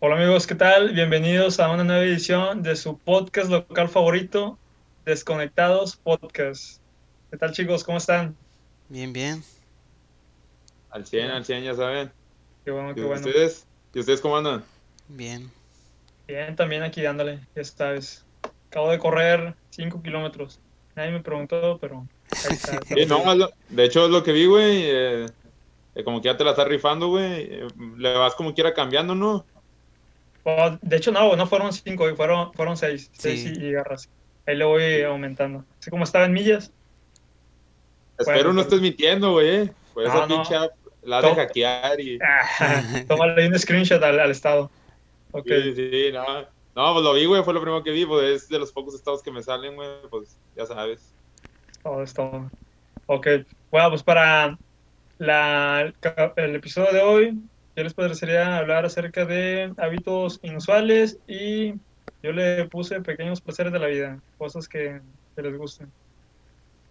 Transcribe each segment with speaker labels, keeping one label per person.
Speaker 1: Hola amigos, ¿qué tal? Bienvenidos a una nueva edición de su podcast local favorito, Desconectados Podcast. ¿Qué tal chicos? ¿Cómo están?
Speaker 2: Bien, bien.
Speaker 3: Al 100, al 100, ya saben.
Speaker 1: Qué bueno, qué
Speaker 3: ¿Y
Speaker 1: bueno.
Speaker 3: ustedes? ¿Y ustedes cómo andan?
Speaker 2: Bien.
Speaker 1: Bien, también aquí dándole, ya sabes. Acabo de correr 5 kilómetros. Nadie me preguntó, pero ahí está.
Speaker 3: Sí, no, es lo- de hecho es lo que vi, güey. eh, eh, como que ya te la estás rifando, güey. eh, le vas como quiera cambiando, ¿no?
Speaker 1: Oh, de hecho, no, no fueron 5, fueron 6. Fueron seis, seis y garras. Ahí le voy aumentando. Así como estaba en millas.
Speaker 3: Espero
Speaker 1: Bueno,
Speaker 3: no estés mintiendo, güey. Pues
Speaker 1: No,
Speaker 3: esa pinche la de hackear y...
Speaker 1: Ah, tómale un screenshot al, al estado. Ok.
Speaker 3: Sí, sí, no. No, pues lo vi, güey, fue lo primero que vi, pues es de los pocos estados que me salen, güey, pues ya sabes.
Speaker 1: Todo es todo. Ok, bueno, pues para la, el episodio de hoy, yo les podría hablar acerca de hábitos inusuales y yo le puse pequeños placeres de la vida, cosas que, que les gusten.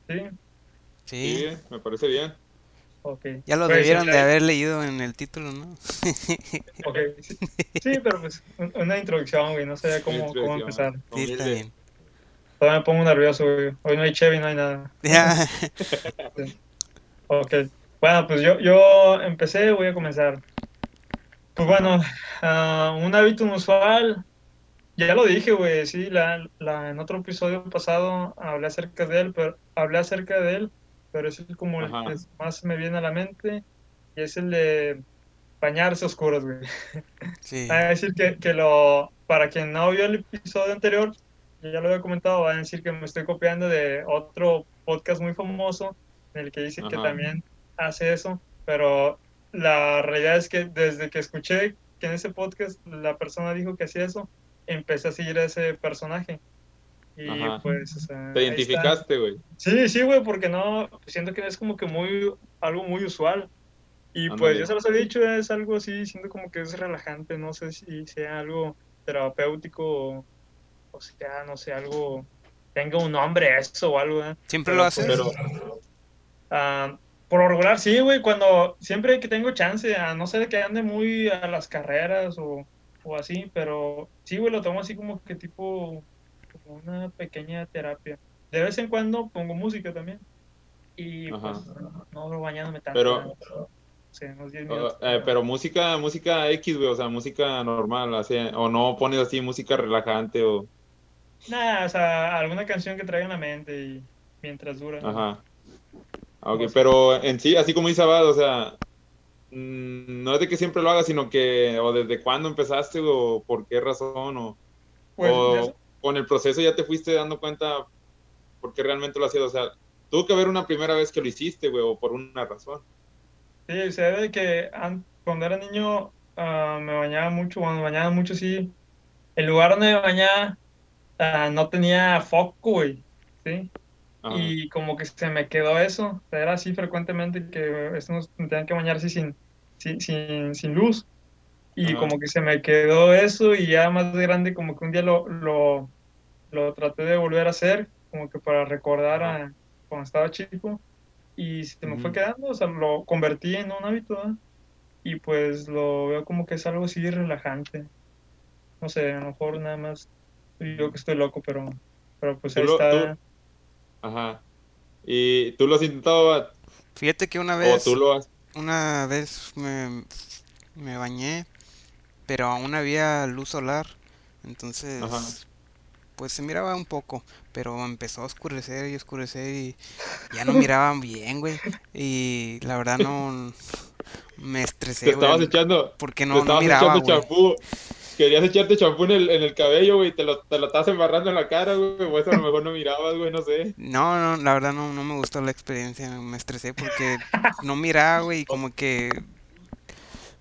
Speaker 1: ¿Sí?
Speaker 3: Sí,
Speaker 2: Sí.
Speaker 3: me parece bien.
Speaker 1: Ok.
Speaker 2: Ya lo
Speaker 1: Pues,
Speaker 2: debieron
Speaker 1: sí,
Speaker 2: de haber leído en el título, ¿no?
Speaker 1: Ok, sí, Sí, pero pues un- una introducción, güey, no sabía cómo, cómo empezar.
Speaker 2: Sí, está bien.
Speaker 1: Todavía me pongo nervioso, güey. Hoy no hay Chevy, no hay nada.
Speaker 2: Ya.
Speaker 1: Ok. Bueno, pues yo, yo empecé, voy a comenzar. Pues bueno, ah, un hábito inusual, ya lo dije, güey, sí, la, la, en otro episodio pasado hablé acerca de él, pero hablé acerca de él, pero es como el que más me viene a la mente, y es el de bañarse a oscuras, güey.
Speaker 2: Sí.
Speaker 1: A decir que, que lo, para quien no vio el episodio anterior, ya lo había comentado, va a decir que me estoy copiando de otro podcast muy famoso en el que dice que también hace eso, pero la realidad es que desde que escuché que en ese podcast la persona dijo que hacía eso, empecé a seguir a ese personaje. Y
Speaker 3: Ajá.
Speaker 1: pues, o sea,
Speaker 3: Te identificaste, güey.
Speaker 1: Sí, sí, güey, porque no, siento que es como que muy, algo muy usual. Y pues yo se los he dicho, es algo así, siento como que es relajante, no sé si sea algo terapéutico o, o sea, no sé, algo, tenga un nombre eso o algo, ¿eh?
Speaker 2: ¿Siempre
Speaker 1: Pero,
Speaker 2: lo haces?
Speaker 1: pues,
Speaker 3: Pero,
Speaker 1: Ah, por lo regular, sí, güey, cuando siempre que tengo chance, a no ser que ande muy a las carreras o, o así, pero sí, güey, lo tomo así como que tipo, como una pequeña terapia. De vez en cuando pongo música también. Y
Speaker 3: Ajá.
Speaker 1: pues no no bañándome tanto.
Speaker 3: Pero-
Speaker 1: sí, unos 10
Speaker 3: uh,
Speaker 1: minutos.
Speaker 3: eh, pero música, música X, güey, o sea, música normal, así, o no pones así música relajante o...
Speaker 1: Nada, o sea, alguna canción que traiga en la mente y mientras dura.
Speaker 3: Ajá. Ah, ok,
Speaker 1: No sé.
Speaker 3: pero en sí, así como dice Abad, o sea, mm, no es de que siempre lo hagas, sino que, o desde cuándo empezaste, o por qué razón, o,
Speaker 1: Pues,
Speaker 3: o con el proceso ya te fuiste dando cuenta por qué realmente lo hacías, o sea, tuvo que haber una primera vez que lo hiciste, güey, o por una razón.
Speaker 1: Sí, se de que an- cuando era niño ah, me bañaba mucho, cuando me bañaba mucho, sí. El lugar donde me bañaba ah, no tenía foco, güey, ¿sí?
Speaker 3: Ajá.
Speaker 1: Y como que se me quedó eso. Era así frecuentemente que estos tenían que bañarse sin, sin, sin, sin luz. Y
Speaker 3: Ajá.
Speaker 1: como que se me quedó eso y ya más de grande como que un día lo, lo, lo traté de volver a hacer, como que para recordar a cuando estaba chico. Y se me fue quedando, o sea, lo convertí en un hábito. Y pues lo veo como que es algo así relajante. No sé, a lo mejor nada más yo que estoy loco, pero, pero pues ahí está.
Speaker 3: tú- Ajá. ¿Y tú lo has intentado, Abad?
Speaker 2: Fíjate que una
Speaker 3: o
Speaker 2: vez,
Speaker 3: tú lo has...
Speaker 2: una vez me, me bañé, pero aún había luz solar, entonces,
Speaker 3: Ajá.
Speaker 2: pues se miraba un poco, pero empezó a oscurecer y oscurecer y ya no miraban bien, güey. Y la verdad no, me
Speaker 3: Te
Speaker 2: estresé,
Speaker 3: estabas
Speaker 2: güey,
Speaker 3: echando...
Speaker 2: porque
Speaker 3: te
Speaker 2: no, no
Speaker 3: estabas
Speaker 2: miraba,
Speaker 3: echando champú. Querías echarte champú en el, en el cabello, güey, te lo, te lo estabas embarrando en la cara, güey, o eso a lo mejor no mirabas, güey, no sé.
Speaker 2: No, no, la verdad no, no me gustó la experiencia, me estresé porque no miraba, güey, y como que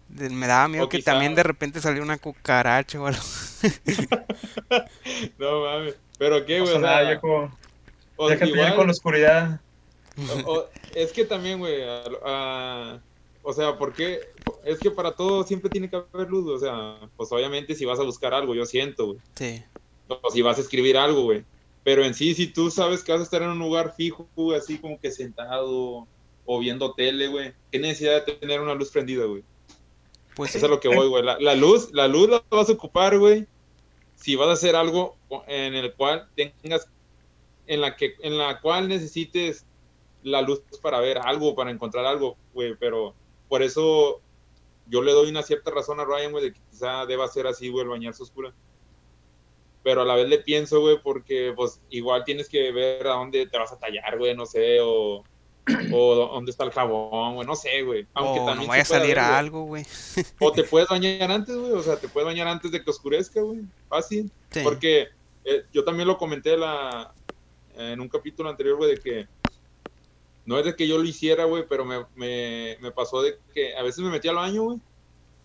Speaker 2: me daba miedo
Speaker 3: O
Speaker 2: que
Speaker 3: quizá-
Speaker 2: también de repente saliera una cucaracha o algo.
Speaker 3: No mames. ¿Pero qué, güey? O
Speaker 1: nada,
Speaker 3: sea,
Speaker 1: viejo.
Speaker 3: o
Speaker 1: Déjate
Speaker 3: igual-
Speaker 1: con la oscuridad.
Speaker 3: o- o- es que también, güey, a- a- o sea, ¿por qué? Es que para todo siempre tiene que haber luz, o sea, pues obviamente si vas a buscar algo, yo siento, güey.
Speaker 2: Sí,
Speaker 3: O si vas a escribir algo, güey. Pero en sí, si tú sabes que vas a estar en un lugar fijo, güey, así como que sentado o viendo tele, güey, ¿qué necesidad de tener una luz prendida, güey?
Speaker 2: Pues
Speaker 3: Eso
Speaker 2: sí.
Speaker 3: es lo que voy, güey. La, la luz, la luz la vas a ocupar, güey. Si vas a hacer algo en el cual tengas, en la que, en la cual necesites la luz para ver algo, para encontrar algo, güey. Pero por eso yo le doy una cierta razón a Ryan, güey, de que quizá deba ser así, güey, el bañarse oscura. Pero a la vez le pienso, güey, porque pues igual tienes que ver a dónde te vas a tallar, güey, no sé, o, o dónde está el jabón, güey, no sé, güey. Aunque
Speaker 2: O no
Speaker 3: también
Speaker 2: vaya a salir
Speaker 3: ver,
Speaker 2: algo, güey.
Speaker 3: O te puedes bañar antes, güey. O sea, te puedes bañar antes de que oscurezca, güey. Fácil.
Speaker 2: Sí.
Speaker 3: Porque eh, yo también lo comenté la, en un capítulo anterior, güey, de que no es de que yo lo hiciera, güey, pero me, me, me pasó de que a veces me metía al baño, güey.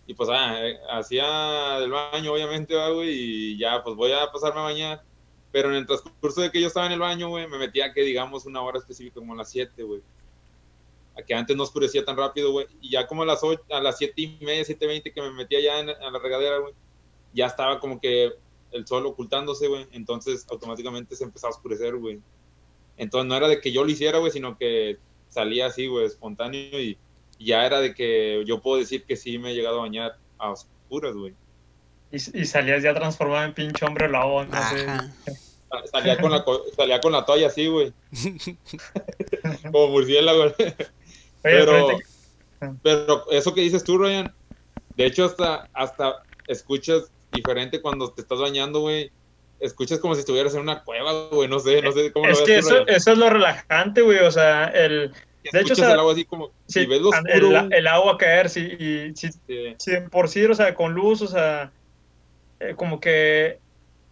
Speaker 3: Y pues, ah, eh, hacía del baño, obviamente, va, güey, y ya, pues voy a pasarme a bañar. Pero en el transcurso de que yo estaba en el baño, güey, me metía, que digamos, una hora específica, como a las 7, güey. A que antes no oscurecía tan rápido, güey. Y ya como a las 8, a las 7 y media, 7.20 que me metía ya en, a la regadera, güey, ya estaba como que el sol ocultándose, güey. Entonces automáticamente se empezaba a oscurecer, güey. Entonces no era de que yo lo hiciera, güey, sino que salía así, güey, espontáneo y, y ya era de que yo puedo decir que sí me he llegado a bañar a oscuras, güey.
Speaker 1: Y, y salías ya transformado en pinche hombre lobo, no sé.
Speaker 3: Salía con la, salía con la toalla así, güey. Como murciélago. Pero, pero eso que dices tú, Ryan, de hecho hasta, hasta escuchas diferente cuando te estás bañando, güey. Escuchas como si estuvieras en una cueva, güey, no sé, no sé cómo
Speaker 1: es
Speaker 3: lo
Speaker 1: que
Speaker 3: ves tú,
Speaker 1: eso, eso es lo relajante, güey. O sea, el, de hecho,
Speaker 3: Escuchas
Speaker 1: o sea,
Speaker 3: el agua así como,
Speaker 1: sí,
Speaker 3: si ves lo oscuro,
Speaker 1: el agua caer, sí, y si, si de por sí, o sea, con luz, o sea, eh, como que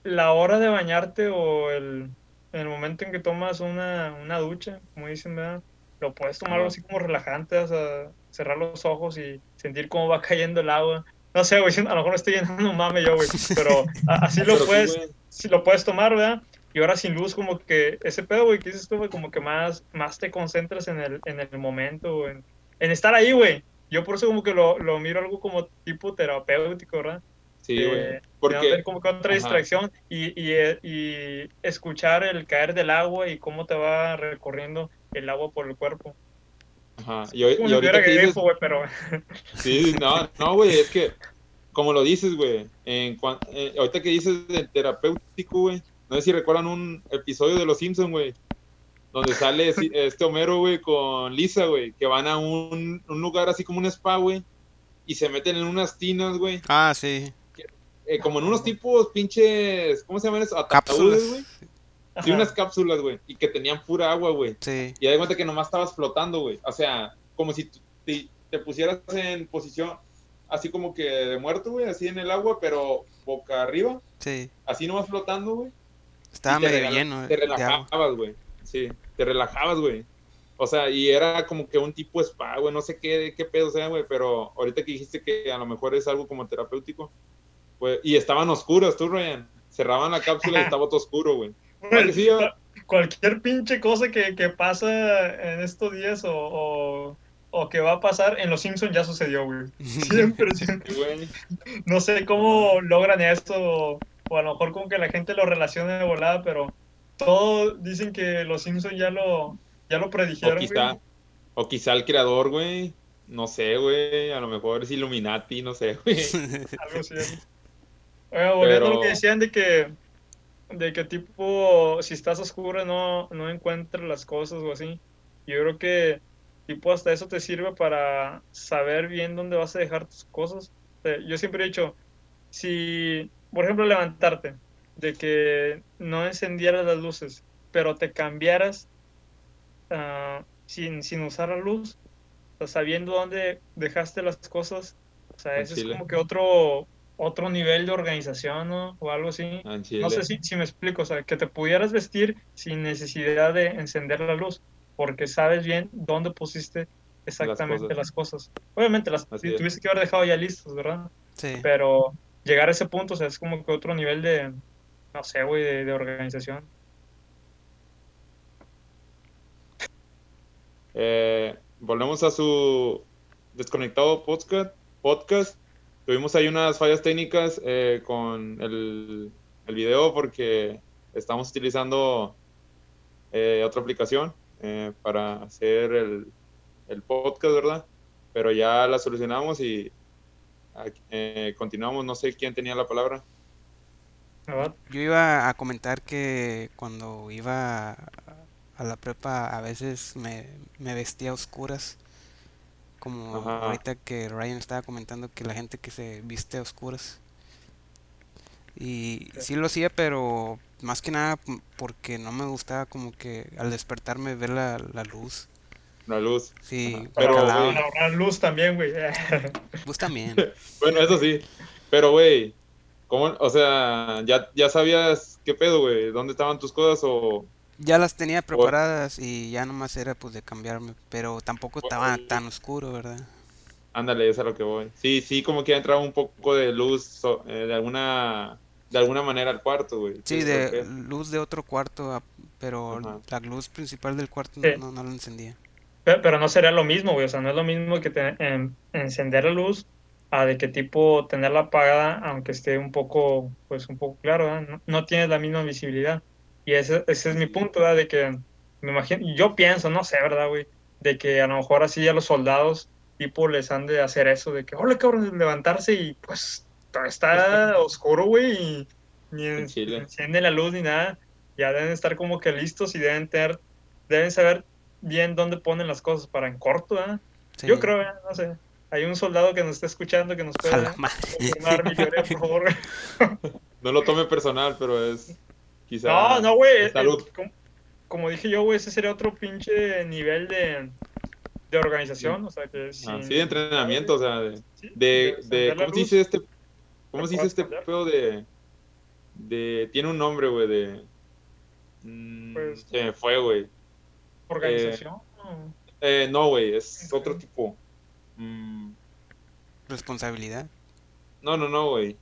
Speaker 1: la hora de bañarte o el, el momento en que tomas una, una ducha, como dicen, ¿verdad? Lo puedes tomar algo así como relajante, o sea, cerrar los ojos y sentir cómo va cayendo el agua. No sé, güey, a lo mejor estoy llenando un mame yo, güey, pero así lo
Speaker 3: pero sí,
Speaker 1: puedes,
Speaker 3: güey,
Speaker 1: si lo puedes tomar, ¿verdad? Y ahora sin luz, como que ese pedo, güey, que dices tú, güey, como que más, más te concentras en el, en el momento, en, en estar ahí, güey. Yo por eso como que lo, lo miro algo como tipo terapéutico, ¿verdad?
Speaker 3: sí,
Speaker 1: Eh,
Speaker 3: güey,
Speaker 1: no
Speaker 3: porque,
Speaker 1: tener como que otra distracción y, y, eh, y escuchar el caer del agua y cómo te va recorriendo el agua por el cuerpo.
Speaker 3: ajá, y, hoy-
Speaker 1: Como
Speaker 3: y ahorita que dices,
Speaker 1: grifo, güey, pero
Speaker 3: Sí, no, no, güey, es que, como lo dices, güey, en cuan- eh, ahorita que dices del terapéutico, güey, no sé si recuerdan un episodio de Los Simpsons, güey, donde sale este Homero, güey, con Lisa, güey, que van a un, un lugar así como un spa, güey, y se meten en unas tinas, güey,
Speaker 2: Ah, sí.
Speaker 3: eh, como en unos tipos pinches, ¿cómo se llaman eso?
Speaker 2: Cápsulas.
Speaker 3: Ataúdes, güey. Sí,
Speaker 1: Ajá.
Speaker 3: unas cápsulas, güey, y que tenían pura agua, güey.
Speaker 2: Sí.
Speaker 3: Y da cuenta que nomás estabas flotando, güey. O sea, como si te, te pusieras en posición así como que de muerto, güey, así en el agua, pero boca arriba,
Speaker 2: Sí.
Speaker 3: así nomás flotando, güey.
Speaker 2: Estaba
Speaker 3: te
Speaker 2: medio lleno
Speaker 3: Te
Speaker 2: de agua.
Speaker 3: relajabas, güey. Sí, te relajabas, güey. O sea, y era como que un tipo spa, güey, no sé qué, qué pedo sea, güey, pero ahorita que dijiste que a lo mejor es algo como terapéutico, pues, y estaban oscuras, tú, Ryan. Cerraban la cápsula y estaba todo oscuro, güey. ¿Verdad que sí,
Speaker 1: Cual- Cualquier pinche cosa que, que pasa en estos días o, o, o que va a pasar en Los Simpsons ya sucedió, güey. Siempre, siempre.
Speaker 3: güey?
Speaker 1: No sé cómo logran esto, o a lo mejor como que la gente lo relaciona de volada, pero todos dicen que los Simpsons ya lo, ya lo
Speaker 3: O
Speaker 1: predijeron.
Speaker 3: quizá,
Speaker 1: güey.
Speaker 3: o quizá el creador, güey. No sé, güey. A lo mejor es Illuminati, no sé, güey.
Speaker 1: Algo así. Oiga, volviendo a lo que
Speaker 3: Pero-
Speaker 1: decían de que, de que tipo, si estás oscuro no, no encuentras las cosas o así. Yo creo que tipo hasta eso te sirve para saber bien dónde vas a dejar tus cosas. O sea, yo siempre he dicho, si, por ejemplo, levantarte, de que no encendieras las luces, pero te cambiaras ah, sin, sin usar la luz, o sea, sabiendo dónde dejaste las cosas, o sea, ese es como que otro, otro nivel de organización, ¿no? O algo así. No sé si, si me explico, o sea, que te pudieras vestir sin necesidad de encender la luz, porque sabes bien dónde pusiste exactamente
Speaker 3: cosas.
Speaker 1: las cosas. Obviamente las
Speaker 3: Así es.
Speaker 1: tuviste que haber dejado ya listas, ¿verdad?
Speaker 2: Sí.
Speaker 1: Pero llegar a ese punto, o sea, es como que otro nivel de, no sé, güey, de, de organización.
Speaker 3: Eh, volvemos a su desconectado podcast. podcast. Tuvimos ahí unas fallas técnicas eh, con el, el video porque estamos utilizando eh, otra aplicación eh, para hacer el, el podcast, ¿verdad? Pero ya la solucionamos y, eh, continuamos, no sé quién tenía la palabra.
Speaker 2: Yo iba a comentar que cuando iba a la prepa a veces me, me vestía a oscuras. Como ahorita que Ryan estaba comentando que la gente que se viste a oscuras. Y sí lo hacía, pero más que nada porque no me gustaba como que al despertarme ver la, la luz.
Speaker 3: La luz.
Speaker 2: Sí,
Speaker 1: pero la luz también, güey.
Speaker 2: Luz también.
Speaker 3: bueno, eso sí. Pero, güey, ¿cómo? O sea, ¿ya, ya sabías qué pedo, güey? ¿Dónde estaban tus cosas o...?
Speaker 2: Ya las tenía preparadas y ya nomás era pues de cambiarme, pero tampoco estaba tan oscuro, ¿verdad?
Speaker 3: Ándale, eso es a lo que voy. Sí, sí, como que ha entrado un poco de luz eh, de alguna de alguna manera al cuarto, güey.
Speaker 2: Sí, de luz de otro cuarto, pero la luz principal del cuarto no, no, la encendía.
Speaker 1: Pero, no sería lo mismo, güey. O sea, no es lo mismo que encender la luz a de qué tipo tenerla apagada, aunque esté un poco, pues un poco claro, ¿verdad? No, tienes la misma visibilidad. Y ese, ese es mi punto, ¿verdad? De que me imagino, yo pienso, no sé, ¿verdad, güey? De que a lo mejor así a los soldados, tipo, les han de hacer eso, de que, hola, cabrón, levantarse y pues está oscuro, güey, y ni enciende la luz ni nada. Ya deben estar como que listos y deben tener, deben saber bien dónde ponen las cosas para en corto, ¿eh? Yo creo, no sé. Hay un soldado que nos está escuchando que nos puede confirmar mi por favor.
Speaker 3: No lo tome personal, pero es
Speaker 1: quizá. No, no, güey. Como, dije yo, güey, ese sería otro pinche nivel de, de organización. O sea, que
Speaker 3: ah, sí, de entrenamiento, o sea, de. de, de ¿Cómo se dice este ¿Cómo se dice este pedo de, de... Tiene un nombre, güey, de... Mm, pues, se me fue, güey.
Speaker 1: ¿Organización?
Speaker 3: Eh, no, güey, es otro tipo. Mm.
Speaker 2: ¿Responsabilidad?
Speaker 3: No, no, no, güey.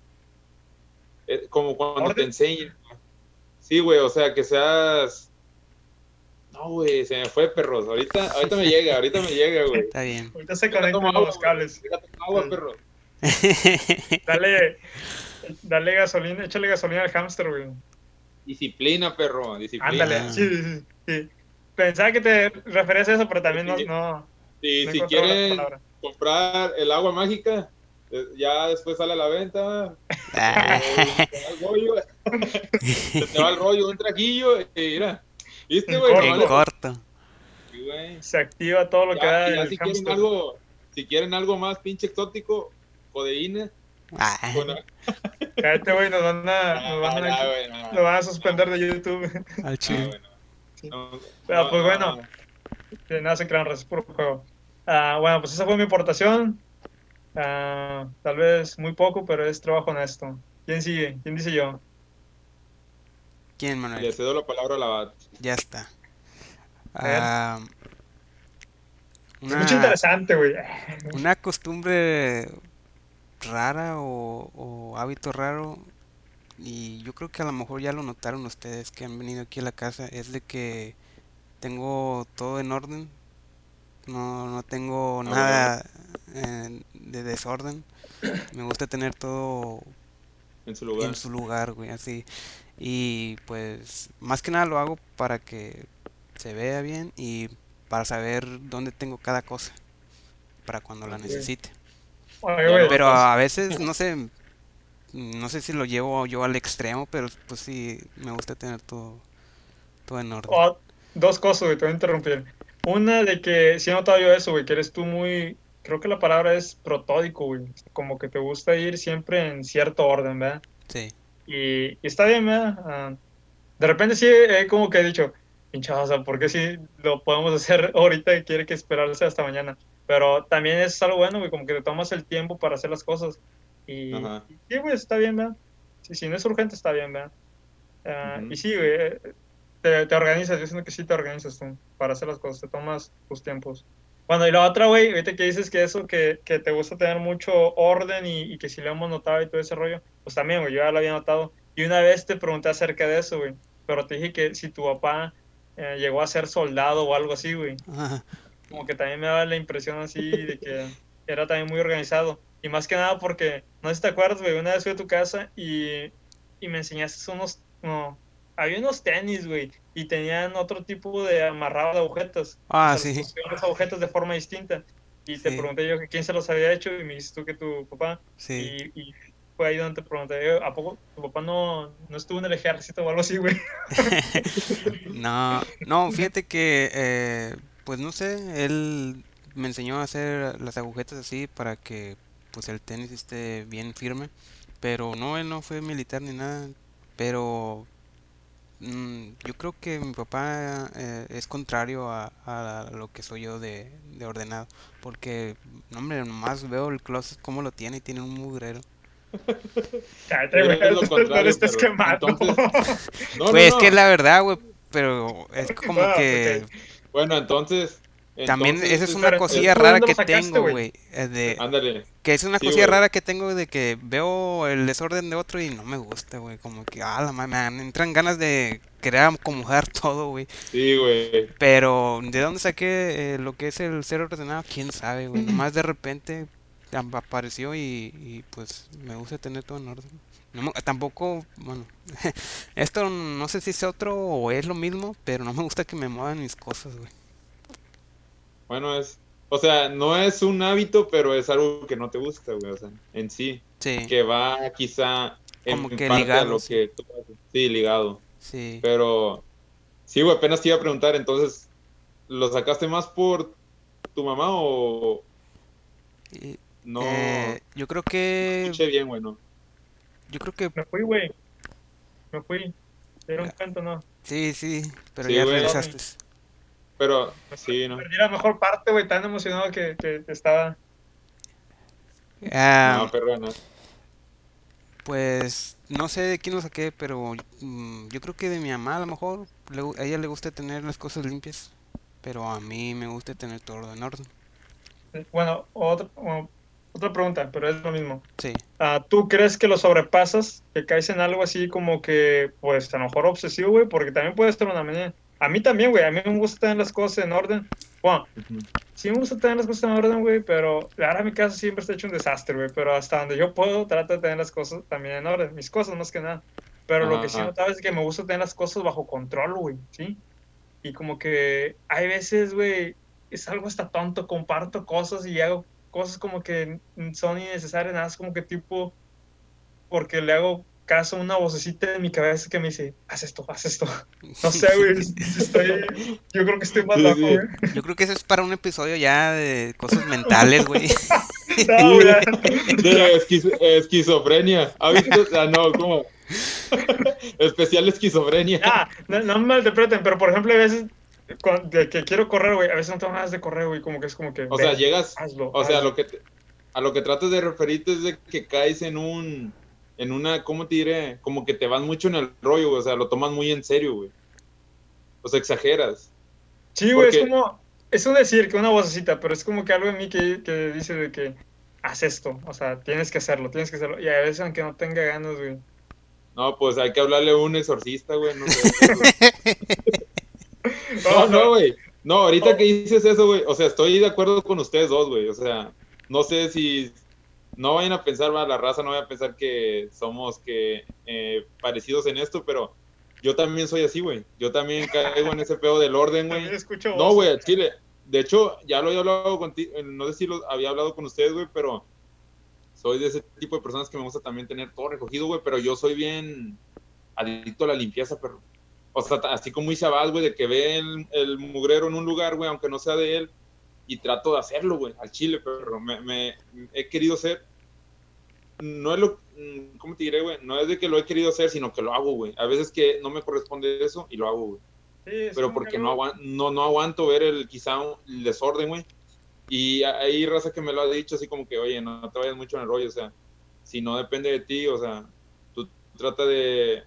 Speaker 3: Eh, como cuando te enseñan. Sí, güey, o sea, que seas... No, güey, se me fue, perros. Ahorita, ahorita me llega, ahorita me llega, güey.
Speaker 2: Está bien.
Speaker 1: Ahorita se conectan los cables.
Speaker 3: Agua, perros.
Speaker 1: dale, dale gasolina, échale gasolina al hámster, güey.
Speaker 3: Disciplina, perro, disciplina.
Speaker 1: Ándale, sí, sí, Pensaba que te referías a eso, pero también no. no
Speaker 3: si quieren comprar el agua mágica, eh, ya después sale a la venta. Ah. se te va el rollo, se va el rollo, un trajillo, y mira. ¿Viste, güey?
Speaker 2: corto.
Speaker 1: Se activa todo lo que da.
Speaker 3: si, quieren algo, si quieren algo más pinche exótico, codeína.
Speaker 2: Ah.
Speaker 1: Cállate, güey, nos van a, nos van a, ah, van a suspender de YouTube.
Speaker 2: Al chile.
Speaker 1: Pero pues bueno, nada se crean, gracias por el juego. Uh, bueno, pues esa fue mi aportación. Uh, tal vez muy poco, pero es trabajo honesto. ¿Quién sigue? ¿Quién dice yo?
Speaker 2: ¿Quién, Manuel?
Speaker 3: Le cedo la palabra a la BAT.
Speaker 2: Ya está. Uh,
Speaker 1: una, es mucho interesante, güey.
Speaker 2: Una costumbre rara o, hábito raro y yo creo que a lo mejor ya lo notaron ustedes que han venido aquí a la casa es de que tengo todo en orden no, no tengo ah, nada eh, de desorden. Me gusta tener todo
Speaker 3: en su lugar.
Speaker 2: en su lugar güey así. Y pues más que nada lo hago para que se vea bien y para saber dónde tengo cada cosa para cuando la necesite pero a veces, no sé, no sé si lo llevo yo al extremo, pero pues sí, me gusta tener todo, todo en orden.
Speaker 1: Oh, dos cosas, güey, te voy a interrumpir. Una de que sí he notado yo eso, güey, que eres tú muy, creo que la palabra es protódico, güey. Como que te gusta ir siempre en cierto orden, ¿verdad?
Speaker 2: Sí.
Speaker 1: Y, está bien, ¿verdad? Ah, de repente sí he como que he dicho, pinchado, o sea, ¿por qué si lo podemos hacer ahorita y quiere que esperarse hasta mañana? Pero también es algo bueno, güey, como que te tomas el tiempo para hacer las cosas. Y, sí, güey, está bien, ¿verdad? Sí, si no es urgente, está bien, ¿verdad? Ah, y sí, güey, eh, te, te, organizas, yo siento que sí te organizas tú para hacer las cosas, te tomas tus tiempos. Bueno, y la otra, güey, ahorita que dices que eso, que, que te gusta tener mucho orden y, y, que si lo hemos notado y todo ese rollo, pues también, güey, yo ya lo había notado. Y una vez te pregunté acerca de eso, güey, pero te dije que si tu papá eh, llegó a ser soldado o algo así, güey como que también me daba la impresión así de que era también muy organizado. Y más que nada porque, no sé si te acuerdas, güey, una vez fui a tu casa y, y me enseñaste unos, no, había unos tenis, güey, y tenían otro tipo de amarrado de agujetas.
Speaker 2: Ah, sí.
Speaker 1: Las agujetas de forma distinta. Y te
Speaker 2: Sí.
Speaker 1: pregunté yo que quién se los había hecho y me dijiste tú que tu papá.
Speaker 2: Sí.
Speaker 1: Y, y fue ahí donde te pregunté, yo, ¿a poco tu papá no, no estuvo en el ejército o algo así, güey?
Speaker 2: No, no, fíjate que, eh, pues no sé, él me enseñó a hacer las agujetas así para que pues el tenis esté bien firme, pero no, él no fue militar ni nada, pero mm, yo creo que mi papá eh, es contrario a, a lo que soy yo de, de ordenado, porque, no, hombre, nomás veo el closet como lo tiene y tiene un mugrero.
Speaker 1: Cállate, güey,
Speaker 3: lo
Speaker 1: estés quemando.
Speaker 3: entonces- No, no,
Speaker 2: Pues es que es la verdad, güey, pero es como
Speaker 1: Ah,
Speaker 2: que...
Speaker 3: Bueno, entonces.
Speaker 2: También
Speaker 3: entonces,
Speaker 2: esa es una cosilla
Speaker 1: ¿tú
Speaker 2: rara que
Speaker 1: sacaste,
Speaker 2: tengo,
Speaker 1: güey?
Speaker 2: eh, de-
Speaker 3: Ándale.
Speaker 2: Que es una
Speaker 3: Sí,
Speaker 2: cosilla rara que tengo de que veo el desorden de otro y no me gusta, güey. Como que, ah, la madre, me entran ganas de querer acomodar todo, güey.
Speaker 3: Sí, güey.
Speaker 2: Pero, ¿de dónde saqué eh, lo que es el ser ordenado? ¿Quién sabe, güey? Nomás de repente apareció y, y, pues me gusta tener todo en orden. No tampoco, bueno, esto no sé si es otro o es lo mismo, pero no me gusta que me muevan mis cosas, güey.
Speaker 3: Bueno, es. O sea, no es un hábito, pero es algo que no te gusta, güey. O sea, en sí.
Speaker 2: Sí,
Speaker 3: Que va quizá en
Speaker 2: Como que
Speaker 3: parte a
Speaker 2: ligado,
Speaker 3: lo
Speaker 2: sí.
Speaker 3: que tú haces. Sí, ligado.
Speaker 2: sí.
Speaker 3: Pero. Sí, güey, apenas te iba a preguntar, entonces. ¿Lo sacaste más por tu mamá o no?
Speaker 2: eh, yo creo que,
Speaker 3: Escuché bien, güey, ¿no?
Speaker 2: Yo creo que
Speaker 1: Me fui, güey. Me fui. Era un canto, ¿no?
Speaker 2: Sí, sí, pero
Speaker 3: Sí,
Speaker 2: ya
Speaker 3: güey.
Speaker 2: regresaste.
Speaker 3: Pero, sí, ¿no?
Speaker 1: Perdí la mejor parte, güey, tan emocionado que, que estaba.
Speaker 2: Ah,
Speaker 3: No, pero no.
Speaker 2: pues no sé de quién lo saqué, pero mm, yo creo que de mi mamá a lo mejor le a ella le gusta tener las cosas limpias, pero a mí me gusta tener todo en orden.
Speaker 1: Bueno, otra, o- otra pregunta, pero es lo mismo.
Speaker 2: Sí,
Speaker 1: Ah, ¿Tú crees que lo sobrepasas? Que caes en algo así como que, pues, a lo mejor obsesivo, güey, porque también puede estar una manera. A mí también, güey, a mí me gusta tener las cosas en orden. Bueno, sí me gusta tener las cosas en orden, güey, pero ahora mi casa siempre está hecho un desastre, güey, pero hasta donde yo puedo trato de tener las cosas también en orden, mis cosas más que nada. Pero lo que sí notaba es que me gusta tener las cosas bajo control, güey, ¿sí? Y como que hay veces, güey, es algo hasta tonto, comparto cosas y hago cosas como que son innecesarias, nada, es como que tipo, porque le hago caso a una vocecita en mi cabeza que me dice, haz esto, haz esto. No sé, güey, estoy, yo creo que estoy más loco, güey.
Speaker 2: yo creo que eso es para un episodio ya de cosas mentales, güey.
Speaker 1: No, güey,
Speaker 3: De esquiz- esquizofrenia. ¿Ha visto? Ah, no, ¿cómo? Especial esquizofrenia.
Speaker 1: Ah, no, no me malinterpreten, pero por ejemplo, hay veces de que quiero correr, güey, a veces no tengo ganas de correr, güey, como que es como que...
Speaker 3: O sea, llegas,
Speaker 1: hazlo,
Speaker 3: o sea,
Speaker 1: hazlo.
Speaker 3: lo que te- a lo que tratas de referirte es de que caes en un, en una, ¿cómo te diré? Como que te vas mucho en el rollo, güey, o sea, lo tomas muy en serio, güey. O sea, exageras.
Speaker 1: Sí, güey, es como... Es un decir, que una vocecita, pero es como que algo en mí que, que dice de que haz esto, o sea, tienes que hacerlo, tienes que hacerlo. Y a veces, aunque no tenga ganas, güey.
Speaker 3: No, pues hay que hablarle a un exorcista, güey. No, sé. no, no, güey. No, ahorita que dices eso, güey, o sea, estoy de acuerdo con ustedes dos, güey. O sea, no sé si no vayan a pensar, va, la raza no vaya a pensar que somos que eh, parecidos en esto, pero yo también soy así, güey. Yo también caigo en ese pedo del orden, güey. No, güey, Chile. De hecho, ya lo había hablado contigo, no sé si lo había hablado con ustedes, güey, pero soy de ese tipo de personas que me gusta también tener todo recogido, güey, pero yo soy bien adicto a la limpieza, pero, o sea, así como chaval, güey, de que ve el, el mugrero en un lugar, güey, aunque no sea de él, y trato de hacerlo, güey, al chile, pero me, me- he querido ser, no es lo, mm, ¿cómo te diré, güey? No es de que lo he querido hacer, sino que lo hago, güey. A veces que no me corresponde eso y lo hago, güey
Speaker 1: Sí,
Speaker 3: pero porque
Speaker 1: que
Speaker 3: no,
Speaker 1: algo-
Speaker 3: aguan- no, no aguanto ver el quizá un- el desorden, güey. Y hay raza que me lo ha dicho así como que, oye, no te vayas mucho en el rollo, o sea, si no depende de ti, o sea, tú trata de,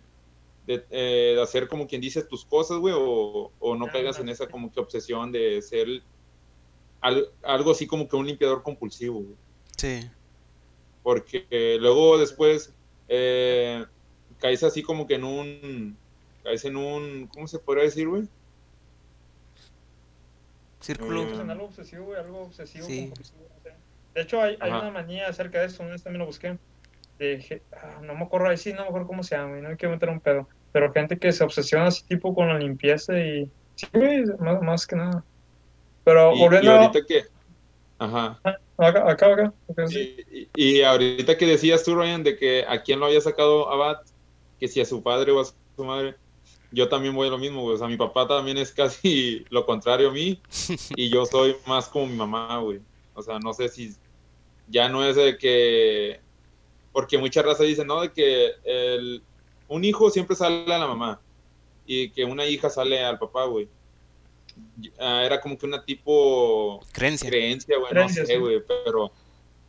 Speaker 3: de, eh, de hacer como quien dice tus cosas, güey, o, o no
Speaker 1: Ah,
Speaker 3: caigas en esa como que obsesión de ser al- algo así como que un limpiador compulsivo, güey
Speaker 2: Sí,
Speaker 3: porque eh, luego después eh, caes así como que en un, caes en un, ¿cómo se podría decir, güey?
Speaker 2: círculo.
Speaker 1: en algo obsesivo, güey, algo obsesivo.
Speaker 2: Sí.
Speaker 1: compulsivo, no sé. De hecho, hay, hay una manía acerca de vez también lo busqué. Ge- ah, no me acuerdo, ahí sí, no me acuerdo cómo se llama, güey, no me quiero meter un pedo. Pero gente que se obsesiona así tipo con la limpieza y... Sí, güey, más, más que nada. Pero
Speaker 3: Y, y
Speaker 1: volviendo...
Speaker 3: ahorita que, Ajá.
Speaker 1: Acá, acá, acá. acá, sí.
Speaker 3: Y, y- y ahorita que decías tú, Ryan, de que a quién lo había sacado Abad, que si a su padre o a su madre, yo también voy a lo mismo, güey. O sea, mi papá también es casi lo contrario a mí y yo soy más como mi mamá, güey. O sea, no sé si ya no es de que... Porque mucha raza dice, ¿no? De que el, un hijo siempre sale a la mamá y que una hija sale al papá, güey. Ah, era como que una tipo
Speaker 2: Creencia.
Speaker 3: creencia, güey,
Speaker 1: Creencia,
Speaker 3: no sé,
Speaker 1: sí.
Speaker 3: güey, pero,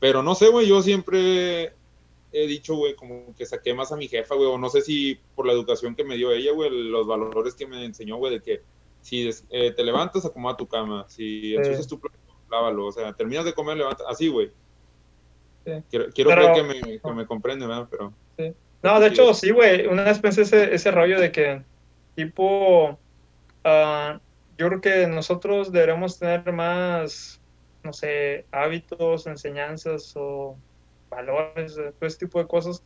Speaker 3: pero no sé, güey, yo siempre he dicho, güey, como que saqué más a mi jefa, güey, o no sé si por la educación que me dio ella, güey, los valores que me enseñó, güey, de que si eh, te levantas, acomoda tu cama, si ensucias tu plato, lávalo, o sea, terminas de comer, levanta, así, güey.
Speaker 1: Sí.
Speaker 3: Quiero, quiero
Speaker 1: Pero-
Speaker 3: creer que me, que me comprende, ¿verdad? Pero,
Speaker 1: No, de hecho, sí, güey. Una vez pensé ese, ese rollo de que, tipo, ah, yo creo que nosotros deberíamos tener más, no sé, hábitos, enseñanzas o valores, todo ese tipo de cosas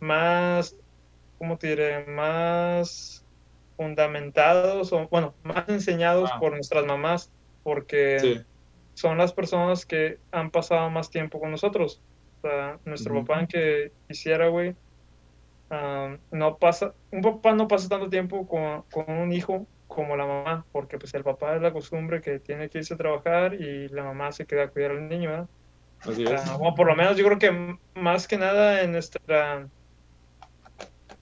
Speaker 1: más, ¿cómo te diré? Más fundamentados o, bueno, más enseñados
Speaker 3: Ah.
Speaker 1: por nuestras mamás, porque
Speaker 3: sí,
Speaker 1: son las personas que han pasado más tiempo con nosotros. O sea, nuestro papá que quisiera, güey, am, no pasa, un papá no pasa tanto tiempo con, con un hijo como la mamá, porque pues el papá es la costumbre que tiene que irse a trabajar y la mamá se queda a cuidar al niño, ¿verdad?
Speaker 3: así es.
Speaker 1: Ah, bueno, por lo menos yo creo que más que nada en nuestra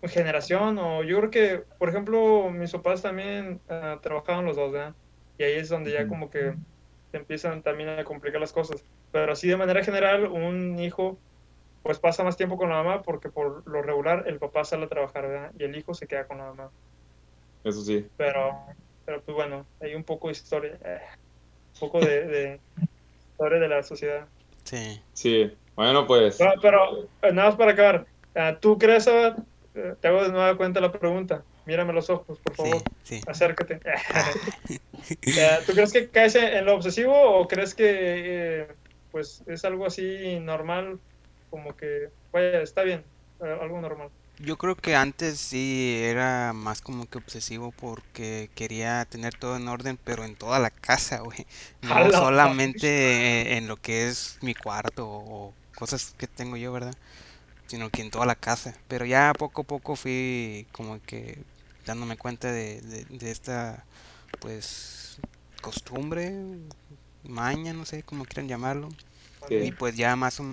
Speaker 1: generación, o yo creo que, por ejemplo, mis papás también ah, trabajaban los dos, ¿verdad? Y ahí es donde ya como que se empiezan también a complicar las cosas. Pero así de manera general, un hijo pues pasa más tiempo con la mamá porque por lo regular el papá sale a trabajar, ¿verdad? Y el hijo se queda con la mamá.
Speaker 3: Eso sí.
Speaker 1: Pero, pero pues bueno, hay un poco de historia, eh, un poco de, de historia de la sociedad.
Speaker 2: Sí.
Speaker 3: Sí. Bueno, pues.
Speaker 1: Pero, pero, eh, nada más para acabar, ah, ¿tú crees, Abad? Eh, te hago de nueva cuenta la pregunta, mírame a los ojos, por
Speaker 2: Sí,
Speaker 1: favor,
Speaker 2: sí.
Speaker 1: acércate. Eh, ¿Tú crees que caes en en lo obsesivo o crees que eh, pues es algo así normal, como que, vaya, está bien, eh, algo normal?
Speaker 2: Yo creo que antes sí era más como que obsesivo porque quería tener todo en orden, pero en toda la casa, güey. No
Speaker 1: la
Speaker 2: solamente en lo que es mi cuarto o cosas que tengo yo, ¿verdad? Sino que en toda la casa. Pero ya poco a poco fui como que dándome cuenta de, de, de esta, pues, costumbre, maña, no sé cómo quieran llamarlo. Y pues ya más o-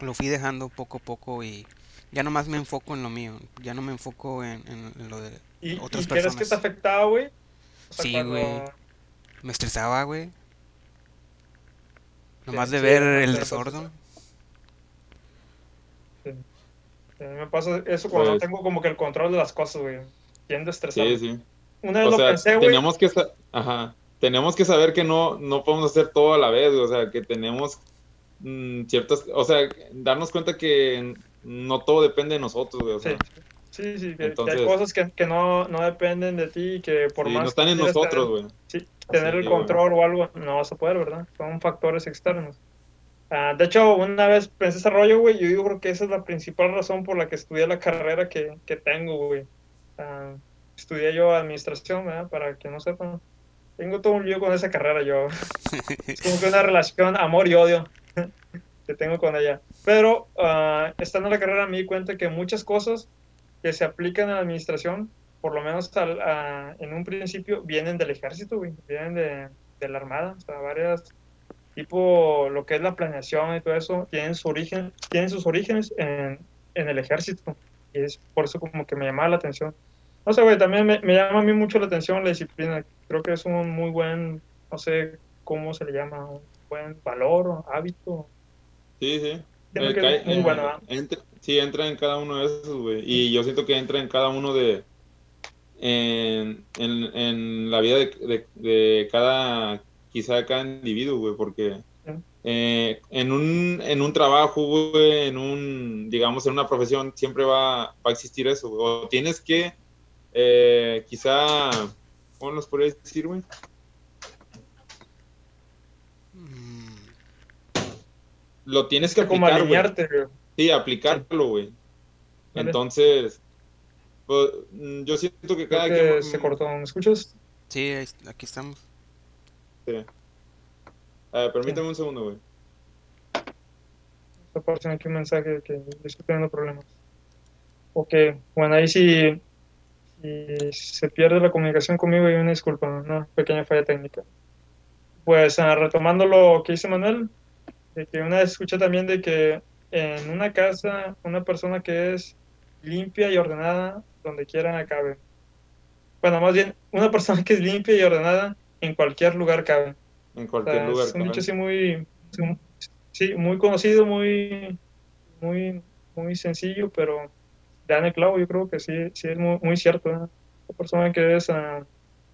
Speaker 2: lo fui dejando poco a poco y ya nomás me enfoco en lo mío, ya no me enfoco en, en- en lo de...
Speaker 1: ¿Y,
Speaker 2: Otras
Speaker 1: y crees que
Speaker 2: personas.
Speaker 1: te afectaba, güey? O sea,
Speaker 2: Sí,
Speaker 1: cuando-
Speaker 2: güey. Me estresaba, güey. Nomás de
Speaker 1: sí,
Speaker 2: ver
Speaker 1: no,
Speaker 2: el desorden.
Speaker 1: Sí. A mí me pasa eso cuando no
Speaker 3: Pues-
Speaker 1: tengo como que el control de las cosas, güey. Tiendo a estresarme.
Speaker 3: Sí, sí.
Speaker 1: Una vez
Speaker 3: O
Speaker 1: lo
Speaker 3: sea,
Speaker 1: pensé, güey.
Speaker 3: tenemos que sa- ajá, tenemos que saber que no, no podemos hacer todo a la vez, o sea, que tenemos mm, ciertas, o sea, darnos cuenta que no todo depende de nosotros, güey, o
Speaker 1: Sí,
Speaker 3: sea,
Speaker 1: sí, sí, que, hay cosas que, que no, no dependen de ti y que por
Speaker 3: sí,
Speaker 1: más
Speaker 3: no están en nosotros,
Speaker 1: tener-
Speaker 3: güey.
Speaker 1: sí, tener
Speaker 3: Sí,
Speaker 1: el control o algo, no vas a poder, ¿verdad? Son factores externos. Ah, de hecho, una vez pensé ese rollo, güey, yo digo creo que esa es la principal razón por la que estudié la carrera que, que tengo, güey. Ah, estudié yo administración, ¿verdad? Para que no sepan. Tengo todo un lío con esa carrera yo. Es como que una relación amor y odio que tengo con ella. Pero ah, estando en la carrera me di cuenta que muchas cosas que se aplican en la administración, por lo menos a- en un principio, vienen del ejército, vienen de, de la armada, o sea, varias, tipo lo que es la planeación y todo eso, tienen, su origen, tienen sus orígenes en, en el ejército. Y es por eso como que me llamaba la atención. No sé, güey, también me, me llama a mí mucho la atención la disciplina. Creo que es un muy buen, no sé cómo se le llama, un buen valor hábito.
Speaker 3: Sí, sí. Eh,
Speaker 1: que es muy bueno,
Speaker 3: sí, entra en cada uno de esos, güey. Y yo siento que entra en cada uno de. En, en, en la vida de, de, de cada. Quizá de cada individuo, güey, porque. Eh, en, un, en un trabajo, güey, en un. Digamos, en una profesión, siempre va, va a existir eso, güey. O tienes que. eh, quizá. ¿Cómo nos podrías decir, güey?
Speaker 2: Mm,
Speaker 3: Lo tienes que
Speaker 1: como
Speaker 3: aplicar, güey.
Speaker 1: alinearte, güey.
Speaker 3: Sí, aplicarlo, güey.
Speaker 1: Vale.
Speaker 3: Entonces, pues, mm, yo siento que cada
Speaker 1: que
Speaker 3: quien...
Speaker 1: se cortó. ¿Me escuchas?
Speaker 2: Sí, aquí estamos.
Speaker 3: Sí. Permítame un segundo, güey.
Speaker 1: Aparecen aquí un mensaje que estoy teniendo problemas. Ok, bueno, ahí sí, si se pierde la comunicación conmigo y una disculpa, una pequeña falla técnica. Pues uh, retomando lo que dice Manuel, de que una vez escuché también de que en una casa, una persona que es limpia y ordenada, donde quiera cabe. Bueno, más bien, una persona que es limpia y ordenada, en cualquier lugar cabe.
Speaker 3: En cualquier o sea, lugar.
Speaker 1: Es un dicho así muy, sí, muy conocido, muy, muy, muy sencillo, pero dan el clavo, yo creo que sí, sí es muy, muy cierto. Una persona que es uh,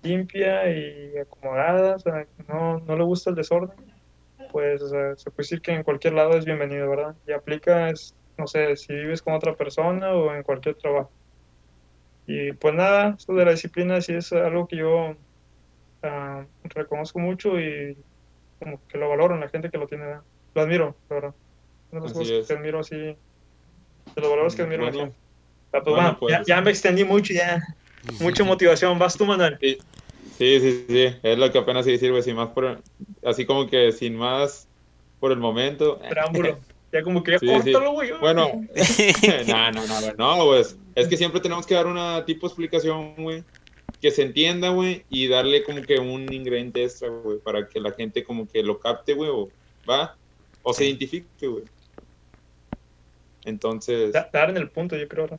Speaker 1: limpia y acomodada, o sea, no, no le gusta el desorden, pues se puede decir que en cualquier lado es bienvenido, ¿verdad? Y aplica, es, no sé, si vives con otra persona o en cualquier trabajo. Y pues nada, esto de la disciplina sí es algo que yo uh, reconozco mucho y como que lo valoro en la gente que lo tiene. Lo admiro, la verdad. Una de las cosas que admiro así, de los valores que admiro.
Speaker 3: Bueno,
Speaker 1: ah, pues, bueno,
Speaker 3: pues,
Speaker 1: ya, ya, me extendí mucho, ya. Mucha motivación. ¿Vas tú, Manuel?
Speaker 3: Sí, sí, sí, sí. Es lo que apenas sí sirve, sin más por, así como que sin más por el momento.
Speaker 1: Preámbulo. Ya como que ya
Speaker 3: Sí,
Speaker 1: córtalo,
Speaker 3: sí.
Speaker 1: güey.
Speaker 3: Bueno, no, no, no, no, pues es que siempre tenemos que dar una tipo de explicación, güey, que se entienda, güey, y darle como que un ingrediente extra, güey, para que la gente como que lo capte, güey, o va, o se identifique, güey. Entonces,
Speaker 1: Da- Dar en el punto, yo creo. ¿no?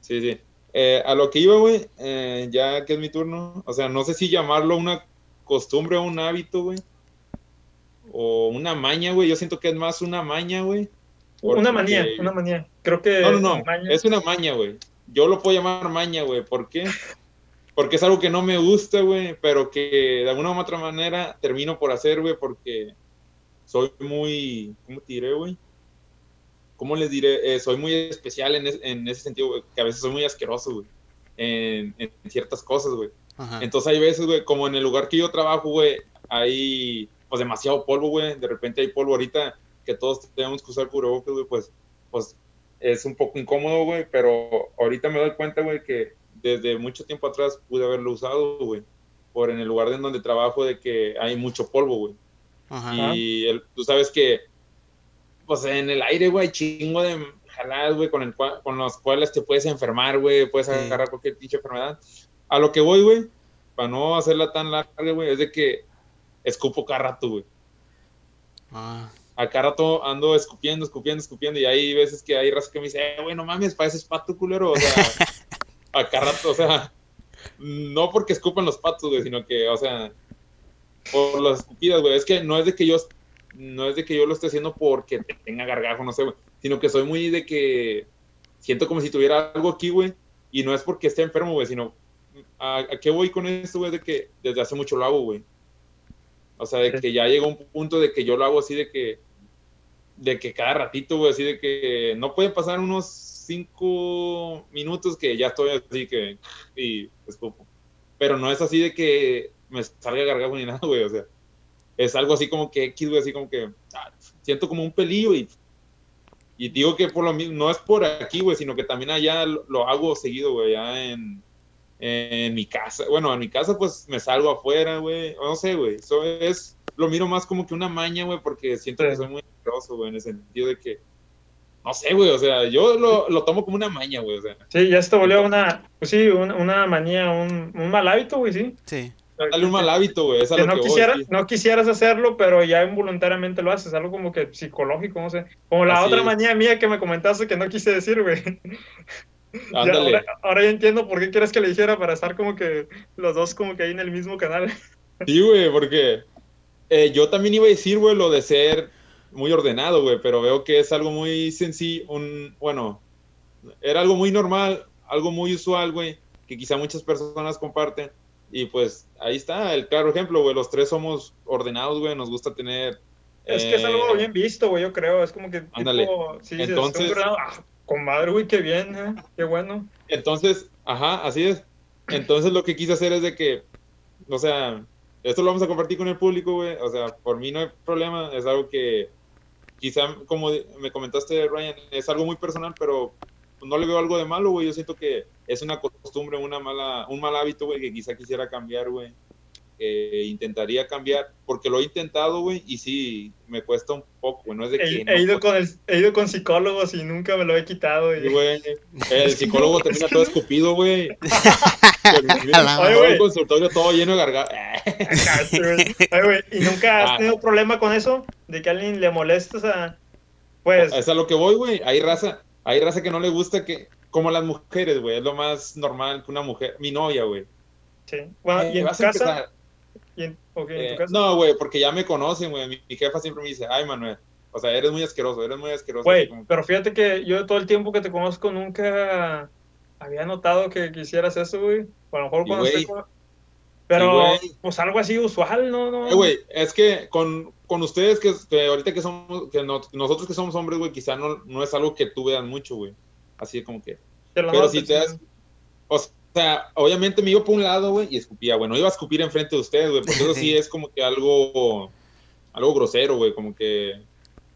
Speaker 3: Sí, sí. Eh, a lo que iba, güey, eh, ya que es mi turno, o sea, no sé si llamarlo una costumbre o un hábito, güey, o una maña, güey, yo siento que es más una maña, güey.
Speaker 1: Una manía, una manía. Creo que.
Speaker 3: No, no, no.
Speaker 1: maña-
Speaker 3: Es una maña, güey. Yo lo puedo llamar maña, güey. ¿Por qué? Porque es algo que no me gusta, güey, pero que de alguna u otra manera termino por hacer, güey, porque soy muy. ¿Cómo te diré, güey? ¿Cómo les diré? Eh, soy muy especial en, es- en ese sentido, güey, que a veces soy muy asqueroso, güey, en, en ciertas cosas, güey.
Speaker 2: Ajá.
Speaker 3: Entonces hay veces, güey, como en el lugar que yo trabajo, güey, hay pues demasiado polvo, güey. De repente hay polvo ahorita que todos tenemos que usar cubrebocas, güey, pues, pues es un poco incómodo, güey, pero ahorita me doy cuenta, güey, que desde mucho tiempo atrás pude haberlo usado, güey, por en el lugar en donde trabajo de que hay mucho polvo, güey.
Speaker 2: Ajá.
Speaker 3: Y el- tú sabes que, pues en el aire, güey, chingo de jaladas, güey, con, el con los cuales te puedes enfermar, güey, puedes
Speaker 2: Sí.
Speaker 3: agarrar cualquier pinche enfermedad. A lo que voy, güey, para no hacerla tan larga, güey, es de que escupo cada rato, güey.
Speaker 2: Ah,
Speaker 3: A cada rato ando escupiendo, escupiendo, escupiendo, y hay veces que hay raza que me dice, eh, güey, no mames, pareces pato, culero, o sea, a cada rato, o sea, no porque escupan los patos, güey, sino que, o sea, por las escupidas, güey, es que no es de que yo, no es de que yo lo esté haciendo porque tenga gargajo, no sé, güey, sino que soy muy de que siento como si tuviera algo aquí, güey, y no es porque esté enfermo, güey, sino, ¿a, a qué voy con esto, güey? De que desde hace mucho lo hago, güey. O sea, de que ya llega un punto de que yo lo hago así de que, de que cada ratito, güey, así de que no pueden pasar unos cinco minutos que ya estoy así que, y escupo. Pero no es así de que me salga gargajo ni nada, güey, o sea, es algo así como que X, güey, así como que ah, siento como un pelillo y, y digo que por lo mismo, no es por aquí, güey, sino que también allá lo, lo hago seguido, güey, allá en, en mi casa. Bueno, en mi casa pues me salgo afuera, güey, no sé, güey, eso es, lo miro más como que una maña, güey, porque siento
Speaker 1: Sí.
Speaker 3: que soy muy asqueroso, güey, en el sentido de que, no sé, güey, o sea, yo lo, lo tomo como una maña, güey, o sea,
Speaker 1: Sí, ya se te volvió una. Pues sí, una, una manía, un, un mal hábito, güey, sí.
Speaker 2: sí.
Speaker 3: Dale un mal hábito, güey, es a
Speaker 1: que
Speaker 3: lo
Speaker 1: no,
Speaker 3: que
Speaker 1: quisieras,
Speaker 3: sí.
Speaker 1: no quisieras hacerlo, pero ya involuntariamente lo haces, algo como que psicológico, no sé. Como la
Speaker 3: Así
Speaker 1: otra
Speaker 3: es.
Speaker 1: manía mía que me comentaste que no quise decir, güey. Ya,
Speaker 3: Ándale.
Speaker 1: ahora, ahora ya entiendo por qué quieres que le dijera para estar como que los dos como que ahí en el mismo canal.
Speaker 3: Sí, güey, porque eh, yo también iba a decir, güey, lo de ser muy ordenado, güey, pero veo que es algo muy sencillo, un, bueno, era algo muy normal, algo muy usual, güey, que quizá muchas personas comparten. Y pues ahí está el claro ejemplo, güey, los tres somos ordenados, güey, nos gusta tener...
Speaker 1: Es que es
Speaker 3: eh,
Speaker 1: algo bien visto, güey, yo creo. Es como que
Speaker 3: Ándale.
Speaker 1: tipo, sí,
Speaker 3: Entonces-.
Speaker 1: Ah, comadre, güey, qué bien, ¿eh? qué bueno.
Speaker 3: Entonces, ajá, así es. Entonces lo que quise hacer es de que, o sea, esto lo vamos a compartir con el público, güey. O sea, por mí no hay problema. Es algo que quizá, como me comentaste, Ryan, es algo muy personal, pero no le veo algo de malo, güey. Yo siento que es una costumbre, una mala, un mal hábito, güey, que quizá quisiera cambiar, güey. que intentaría cambiar, porque lo he intentado, güey, y sí, me cuesta un poco, güey, no es de que...
Speaker 1: He,
Speaker 3: no
Speaker 1: he ido con el, he ido con psicólogos y nunca me lo he quitado. y-
Speaker 3: güey. El psicólogo termina todo escupido, güey. El consultorio todo lleno de garganta.
Speaker 1: Oye, güey, ¿Y nunca has
Speaker 3: Ah.
Speaker 1: tenido problema con eso? De que a alguien le molestes a... Pues,
Speaker 3: Es a lo que voy, güey. Hay raza, hay raza que no le gusta que, como las mujeres, güey, es lo más normal que una mujer, mi novia, güey.
Speaker 1: sí. Bueno,
Speaker 3: Eh,
Speaker 1: ¿y en tu casa?
Speaker 3: empezar.
Speaker 1: ¿Y en, ¿en
Speaker 3: Eh,
Speaker 1: tu casa?
Speaker 3: no, güey, porque ya me conocen, güey. Mi, mi jefa siempre me dice, ay, Manuel, o sea, eres muy asqueroso, eres muy asqueroso.
Speaker 1: Güey,
Speaker 3: como-
Speaker 1: pero fíjate que yo todo el tiempo que te conozco nunca había notado que quisieras eso, güey. A lo mejor cuando esté con- Pero,
Speaker 3: Sí,
Speaker 1: pues algo así usual, ¿no? no
Speaker 3: Eh, güey, es que con, con ustedes, que, que ahorita que somos, que no- nosotros que somos hombres, güey, quizá no, no es algo que tú veas mucho, güey. Así como que.
Speaker 1: Te lo
Speaker 3: Pero si te das. O sea, obviamente me iba por un lado, güey, y escupía, güey. No iba a escupir enfrente de ustedes, güey, porque eso sí es como que algo. Algo grosero, güey, como que.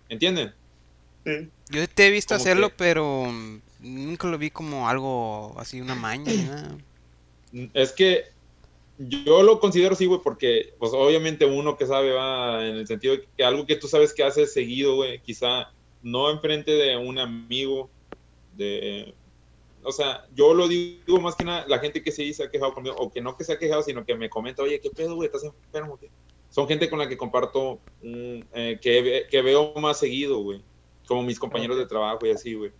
Speaker 3: ¿Entienden?
Speaker 1: Sí.
Speaker 2: Yo te he visto
Speaker 3: Como
Speaker 2: hacerlo,
Speaker 3: que-
Speaker 2: pero nunca lo vi como algo así, una maña nada.
Speaker 3: Es que yo lo considero así, güey, porque, pues obviamente uno que sabe va en el sentido de que algo que tú sabes que haces seguido, güey, quizá no enfrente de un amigo, de. O sea, yo lo digo más que nada, la gente que sí se ha quejado conmigo, o que no que se ha quejado, sino que me comenta, oye, ¿qué pedo, güey? ¿Estás enfermo? qué?". Son gente con la que comparto, mm, eh, que, que veo más seguido, güey. Como mis compañeros de trabajo y así, güey.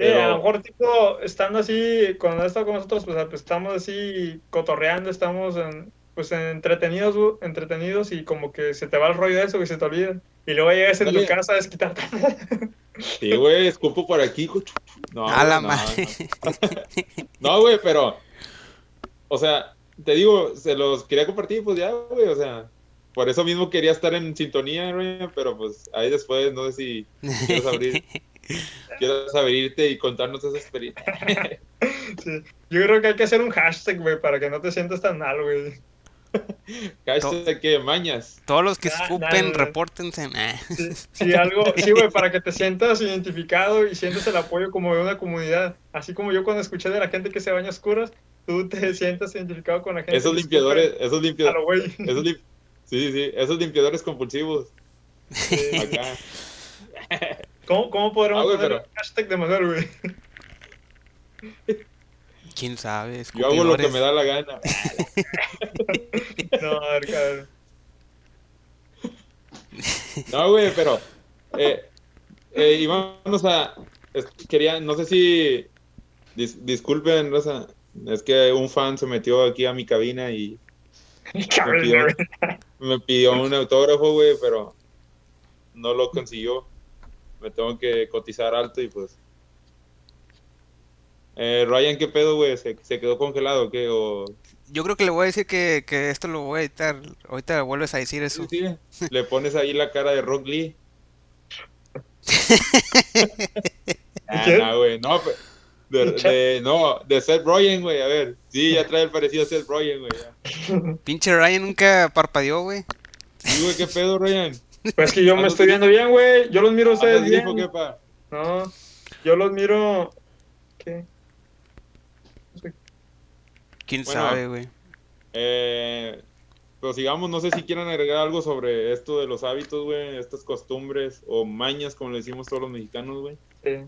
Speaker 1: Sí,
Speaker 3: Pero-
Speaker 1: a lo mejor, tipo, estando así, cuando has estado con nosotros, pues, pues, estamos así cotorreando, estamos en, pues entretenidos, güey, entretenidos y como que se te va el rollo de eso y se te olvida. Y luego llegas en tu casa a desquitarte.
Speaker 3: Sí, güey, escupo por aquí. güey. No,
Speaker 2: a la
Speaker 3: no,
Speaker 2: madre.
Speaker 3: No, No, güey, pero. O sea, te digo, se los quería compartir, pues ya, güey, o sea. Por eso mismo quería estar en sintonía, güey, pero pues ahí después, no sé si quieres abrir. quieres abrirte y contarnos esa experiencia.
Speaker 1: Sí. Yo creo que hay que hacer un hashtag, güey, para que no te sientas tan mal, güey.
Speaker 3: Hashtag que mañas.
Speaker 2: Todos los que
Speaker 1: Nah,
Speaker 2: escupen,
Speaker 1: nah,
Speaker 2: repórtense. nah.
Speaker 1: Sí, sí, algo, sí, güey, para que te sientas identificado y sientas el apoyo como de una comunidad. Así como yo cuando escuché de la gente que se baña a oscuras, tú te sientas identificado con la gente.
Speaker 3: Esos
Speaker 1: que
Speaker 3: limpiadores, esos limpiadores. Esos lim- Sí, sí, esos limpiadores compulsivos.
Speaker 1: Sí.
Speaker 3: Acá.
Speaker 1: ¿Cómo, cómo podremos
Speaker 3: Ah, güey,
Speaker 1: poner
Speaker 3: pero-
Speaker 1: el hashtag de Manuel, güey?
Speaker 2: ¿Quién sabe?
Speaker 3: Yo hago lo que me da la gana.
Speaker 1: No, a ver, cabrón.
Speaker 3: No, güey, pero eh, eh, íbamos a es- quería, no sé si dis- disculpen, Rosa, es que un fan se metió aquí a mi cabina y
Speaker 1: Cabrón,
Speaker 3: pidió- me pidió un autógrafo, güey, pero no lo consiguió. Me tengo que cotizar alto y pues. Eh, Ryan, ¿qué pedo, güey? ¿Se, se quedó congelado o qué? O...
Speaker 2: Yo creo que le voy a decir que, que esto lo voy a editar. Ahorita vuelves a decir eso.
Speaker 3: Sí, sí. Le pones ahí la cara de Rock Lee. Ah, no, de, de- no, de Seth Rogen, güey, a ver. Sí, ya trae el parecido a Seth Rogen, güey.
Speaker 2: Pinche Ryan nunca parpadeó, güey.
Speaker 3: Sí, güey, ¿qué pedo, Ryan?
Speaker 1: Pues que yo me estoy viendo bien, güey. Yo los miro a ustedes
Speaker 3: ¿Andas dijo
Speaker 1: bien.
Speaker 3: qué, pa?
Speaker 1: No, yo los miro. ¿Qué?
Speaker 2: ¿Quién
Speaker 3: Bueno.
Speaker 2: sabe, güey?
Speaker 3: Eh, pues sigamos, no sé si quieran agregar algo sobre esto de los hábitos, güey, estas costumbres o mañas, como le decimos todos los mexicanos, güey.
Speaker 1: Sí.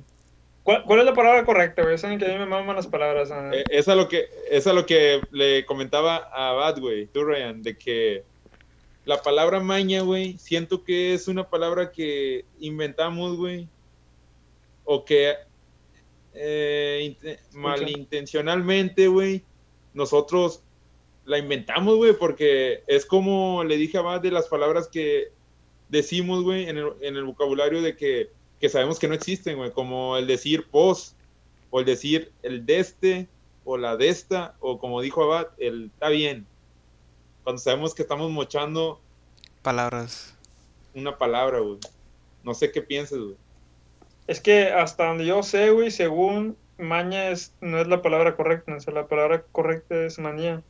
Speaker 1: ¿Cuál, cuál es la palabra correcta, güey? Saben que a mí me maman las palabras.
Speaker 3: Eh, es a lo que es a lo que le comentaba a Bad, güey, tú, Ryan, de que la palabra maña, güey, siento que es una palabra que inventamos, güey, o que eh, inte- malintencionalmente, güey, nosotros la inventamos, güey, porque es como le dije a Bad de las palabras que decimos, güey, en el, en el vocabulario de que, que sabemos que no existen, güey, como el decir pos, o el decir el de este, o la de esta, o como dijo Abad, el está bien. Cuando sabemos que estamos mochando
Speaker 2: Palabras.
Speaker 3: una palabra, güey. No sé qué piensas, güey.
Speaker 1: Es que hasta donde yo sé, güey, según maña es, no es la palabra correcta. O sea, la palabra correcta es manía.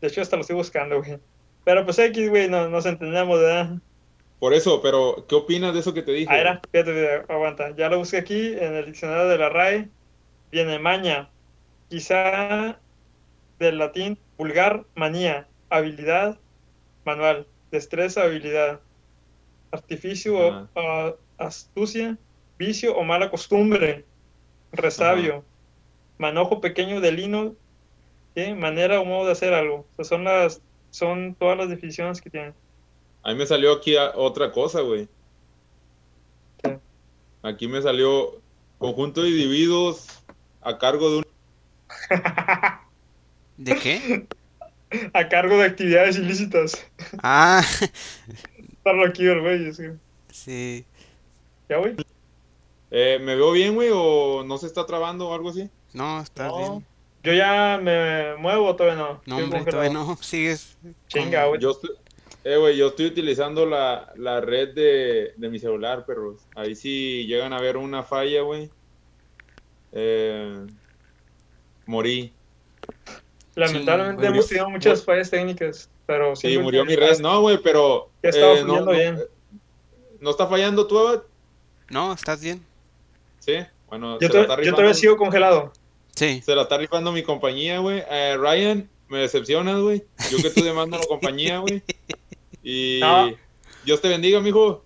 Speaker 1: De hecho, hasta lo estoy buscando, güey. Pero pues X, güey, no, nos entendemos, ¿verdad?
Speaker 3: Por eso, pero ¿qué opinas de eso que te dije?
Speaker 1: Ah, era, fíjate, fíjate, aguanta. Ya lo busqué aquí en el diccionario de la RAE. Viene maña. Quizá del latín vulgar, manía, habilidad manual, destreza, habilidad, artificio, o a- astucia, vicio o mala costumbre, resabio, manojo pequeño de lino, ¿qué? manera o modo de hacer algo. O sea, son las, son todas las definiciones que tienen.
Speaker 3: A mí me salió aquí a- otra cosa, güey.
Speaker 1: ¿Qué?
Speaker 3: Aquí me salió conjunto de individuos a cargo de un...
Speaker 2: ¿De qué?
Speaker 1: A cargo de actividades ilícitas.
Speaker 2: Ah,
Speaker 1: Estarlo aquí güey.
Speaker 2: sí.
Speaker 1: ¿Ya, güey?
Speaker 3: Eh, ¿Me veo bien, güey? ¿O no se está trabando o algo así?
Speaker 2: No, estás
Speaker 1: No.
Speaker 2: bien.
Speaker 1: Yo ya me muevo, todavía no.
Speaker 2: No, hombre, todavía no. Sigues.
Speaker 1: Chinga, güey.
Speaker 3: Yo estoy, eh, güey, yo estoy utilizando la, la red de, de mi celular, perros. Ahí sí llegan a ver una falla, güey. Eh, morí.
Speaker 1: Lamentablemente
Speaker 2: Sí,
Speaker 1: hemos tenido muchas
Speaker 3: murió-
Speaker 1: fallas técnicas, pero
Speaker 3: Sí, murió mi red. No, güey, pero...
Speaker 1: Ya estaba
Speaker 3: eh, no,
Speaker 1: bien.
Speaker 3: ¿No está fallando tú, Abad?
Speaker 2: No, estás bien.
Speaker 3: Sí. Bueno,
Speaker 1: Yo,
Speaker 3: se,
Speaker 1: to-
Speaker 3: la está
Speaker 1: yo todavía sigo congelado.
Speaker 2: Sí.
Speaker 3: se la está rifando mi compañía, güey. Eh, Ryan, me decepcionas, güey. Yo que estoy demandando a la compañía, güey. Y
Speaker 1: No.
Speaker 3: Dios te bendiga, mijo.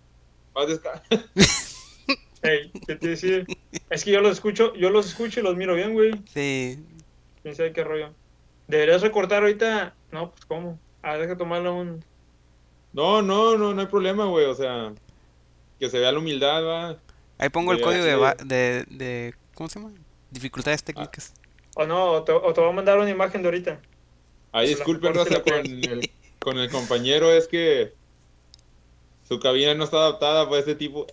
Speaker 3: Paz desca-
Speaker 1: Ey, ¿qué te decía? Es que yo los escucho, yo los escucho y los miro bien, güey.
Speaker 2: Sí.
Speaker 1: Quién sabe qué rollo. Deberías recortar ahorita. No, pues cómo. Ah, deja tomarle un.
Speaker 3: No, no, no, no hay problema, güey. O sea, que se vea la humildad, va.
Speaker 2: Ahí pongo el código de, de, de- ¿Cómo se llama? Dificultades técnicas.
Speaker 1: O no, o te, o te voy a mandar una imagen de ahorita.
Speaker 3: Ahí disculpen, raza, el, con el compañero, es que su cabina no está adaptada para este tipo.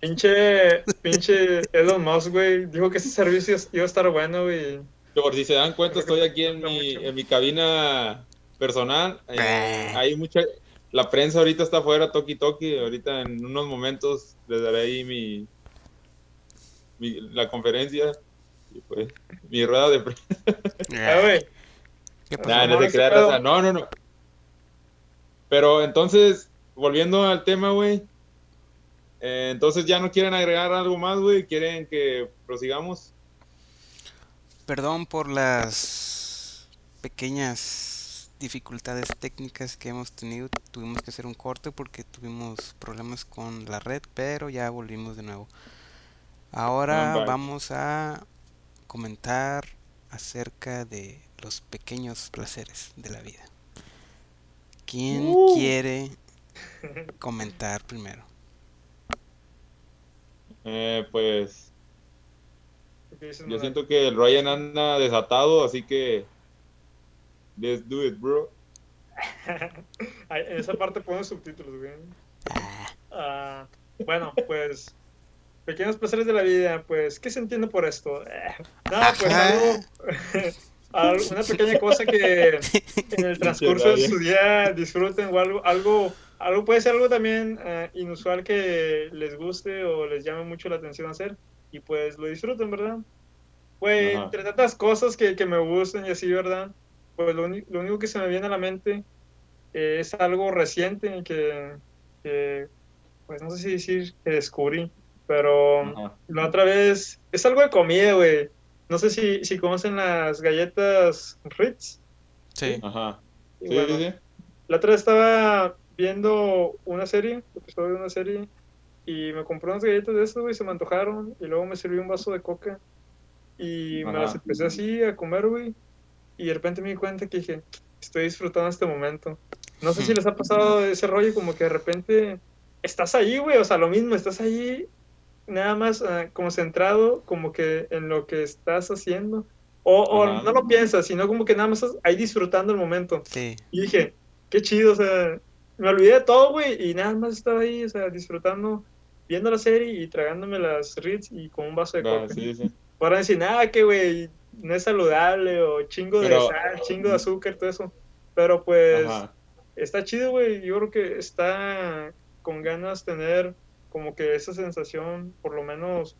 Speaker 1: Pinche, pinche Elon Musk, güey. Dijo que ese servicio iba a estar bueno, güey.
Speaker 3: Por si se dan cuenta, estoy aquí en mi, en mi cabina personal. Eh,
Speaker 2: Ah.
Speaker 3: hay mucha. La prensa ahorita está afuera, toki toki. Ahorita en unos momentos les daré ahí mi, mi- la conferencia. Y pues, mi rueda de prensa.
Speaker 1: Ah, güey.
Speaker 2: ¿Qué pasó?
Speaker 3: Nah, no.
Speaker 1: No,
Speaker 3: no, no. Pero entonces, volviendo al tema, güey. eh, entonces ya no quieren agregar algo más, güey. Quieren que prosigamos.
Speaker 2: Perdón por las pequeñas dificultades técnicas que hemos tenido. Tuvimos que hacer un corte porque tuvimos problemas con la red, pero ya volvimos de nuevo. Ahora
Speaker 3: back.
Speaker 2: vamos a comentar acerca de los pequeños placeres de la vida. ¿Quién
Speaker 1: Uh.
Speaker 2: quiere comentar primero?
Speaker 3: Eh, pues
Speaker 1: ¿Qué dices,
Speaker 3: yo siento que el Ryan anda desatado, así que. Let's do it, bro.
Speaker 1: En esa parte ponen subtítulos, güey. Ah, bueno, pues. Pequeños placeres de la vida, pues, ¿qué se entiende por esto? Eh, no, pues algo. al- una pequeña cosa que en el transcurso de su día disfruten o algo, algo, algo puede ser algo también eh, inusual que les guste o les llame mucho la atención hacer y pues lo disfruten, ¿verdad? Pues
Speaker 3: Ajá.
Speaker 1: entre tantas cosas que, que me gusten y así, ¿verdad? Pues lo, único que se me viene a la mente eh, es algo reciente que, que, pues no sé si decir que descubrí, pero
Speaker 3: Ajá.
Speaker 1: la otra vez es algo de comida, güey. No sé si, si conocen las galletas Ritz.
Speaker 2: Sí.
Speaker 3: Ajá.
Speaker 1: Y
Speaker 3: Sí,
Speaker 1: bueno,
Speaker 3: sí, sí.
Speaker 1: La otra vez estaba viendo una serie, episodio de una serie, y me compré unas galletas de esas, güey, se me antojaron, y luego me serví un vaso de coca, y me las empecé así a comer, güey, y de repente me di cuenta que dije, estoy disfrutando este momento. No sé si les ha pasado ese rollo, como que de repente estás ahí, güey, o sea, lo mismo, estás ahí nada más ah, concentrado como que en lo que estás haciendo, o, o no lo piensas, sino como que nada más estás ahí disfrutando el momento.
Speaker 2: Sí.
Speaker 1: Y dije, qué chido, o sea, me olvidé de todo, güey, y nada más estaba ahí, o sea, disfrutando, viendo la serie y tragándome las Ritz y con un vaso de
Speaker 3: Ah,
Speaker 1: coca.
Speaker 3: sí, sí.
Speaker 1: Para decir, nada, que, güey, no es saludable, o chingo de sal, chingo de azúcar, todo eso. Pero pues,
Speaker 3: Ajá.
Speaker 1: está chido, güey, yo creo que está con ganas tener como que esa sensación, por lo menos,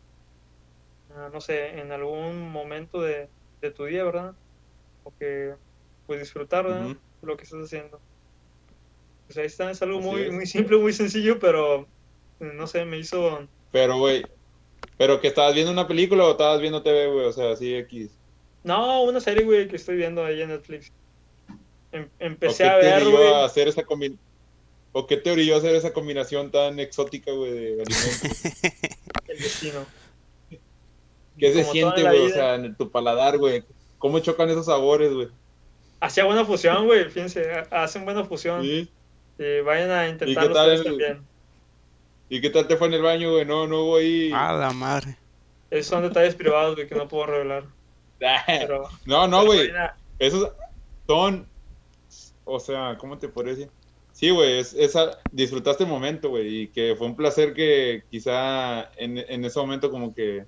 Speaker 1: ah, no sé, en algún momento de, de tu día, ¿verdad? O que, pues disfrutar, ¿verdad? Lo que estás haciendo. Pues ahí está, es algo
Speaker 3: Así
Speaker 1: muy,
Speaker 3: es.
Speaker 1: muy simple, muy sencillo, pero, no sé, me hizo...
Speaker 3: Pero, güey. ¿Pero que estabas viendo una película o estabas viendo TV, güey? O sea, así X.
Speaker 1: No, una serie, güey, que estoy viendo ahí en Netflix. em-
Speaker 3: ¿O qué
Speaker 1: empecé a ver,
Speaker 3: orilló
Speaker 1: güey.
Speaker 3: a hacer esa combinación? ¿O qué te orilló a hacer esa combinación tan exótica, güey, de alimentos?
Speaker 1: El destino.
Speaker 3: ¿Qué se
Speaker 1: Como
Speaker 3: siente, güey? O sea, en tu paladar, güey. ¿Cómo chocan esos sabores, güey?
Speaker 1: Hacía buena fusión, güey, fíjense, ha- hacen buena fusión.
Speaker 3: ¿Sí?
Speaker 1: Y vayan a intentarlo ustedes
Speaker 3: el-
Speaker 1: también.
Speaker 3: ¿Y qué tal te fue en el baño, güey? No, no hubo ahí.
Speaker 2: A la madre.
Speaker 1: Esos son detalles privados, güey, que no puedo revelar. Pero,
Speaker 3: no, no, güey. Esos son. O sea, ¿cómo te podría decir? Sí, güey, es, esa, disfrutaste el momento, güey, y que fue un placer que quizá en, en ese momento como que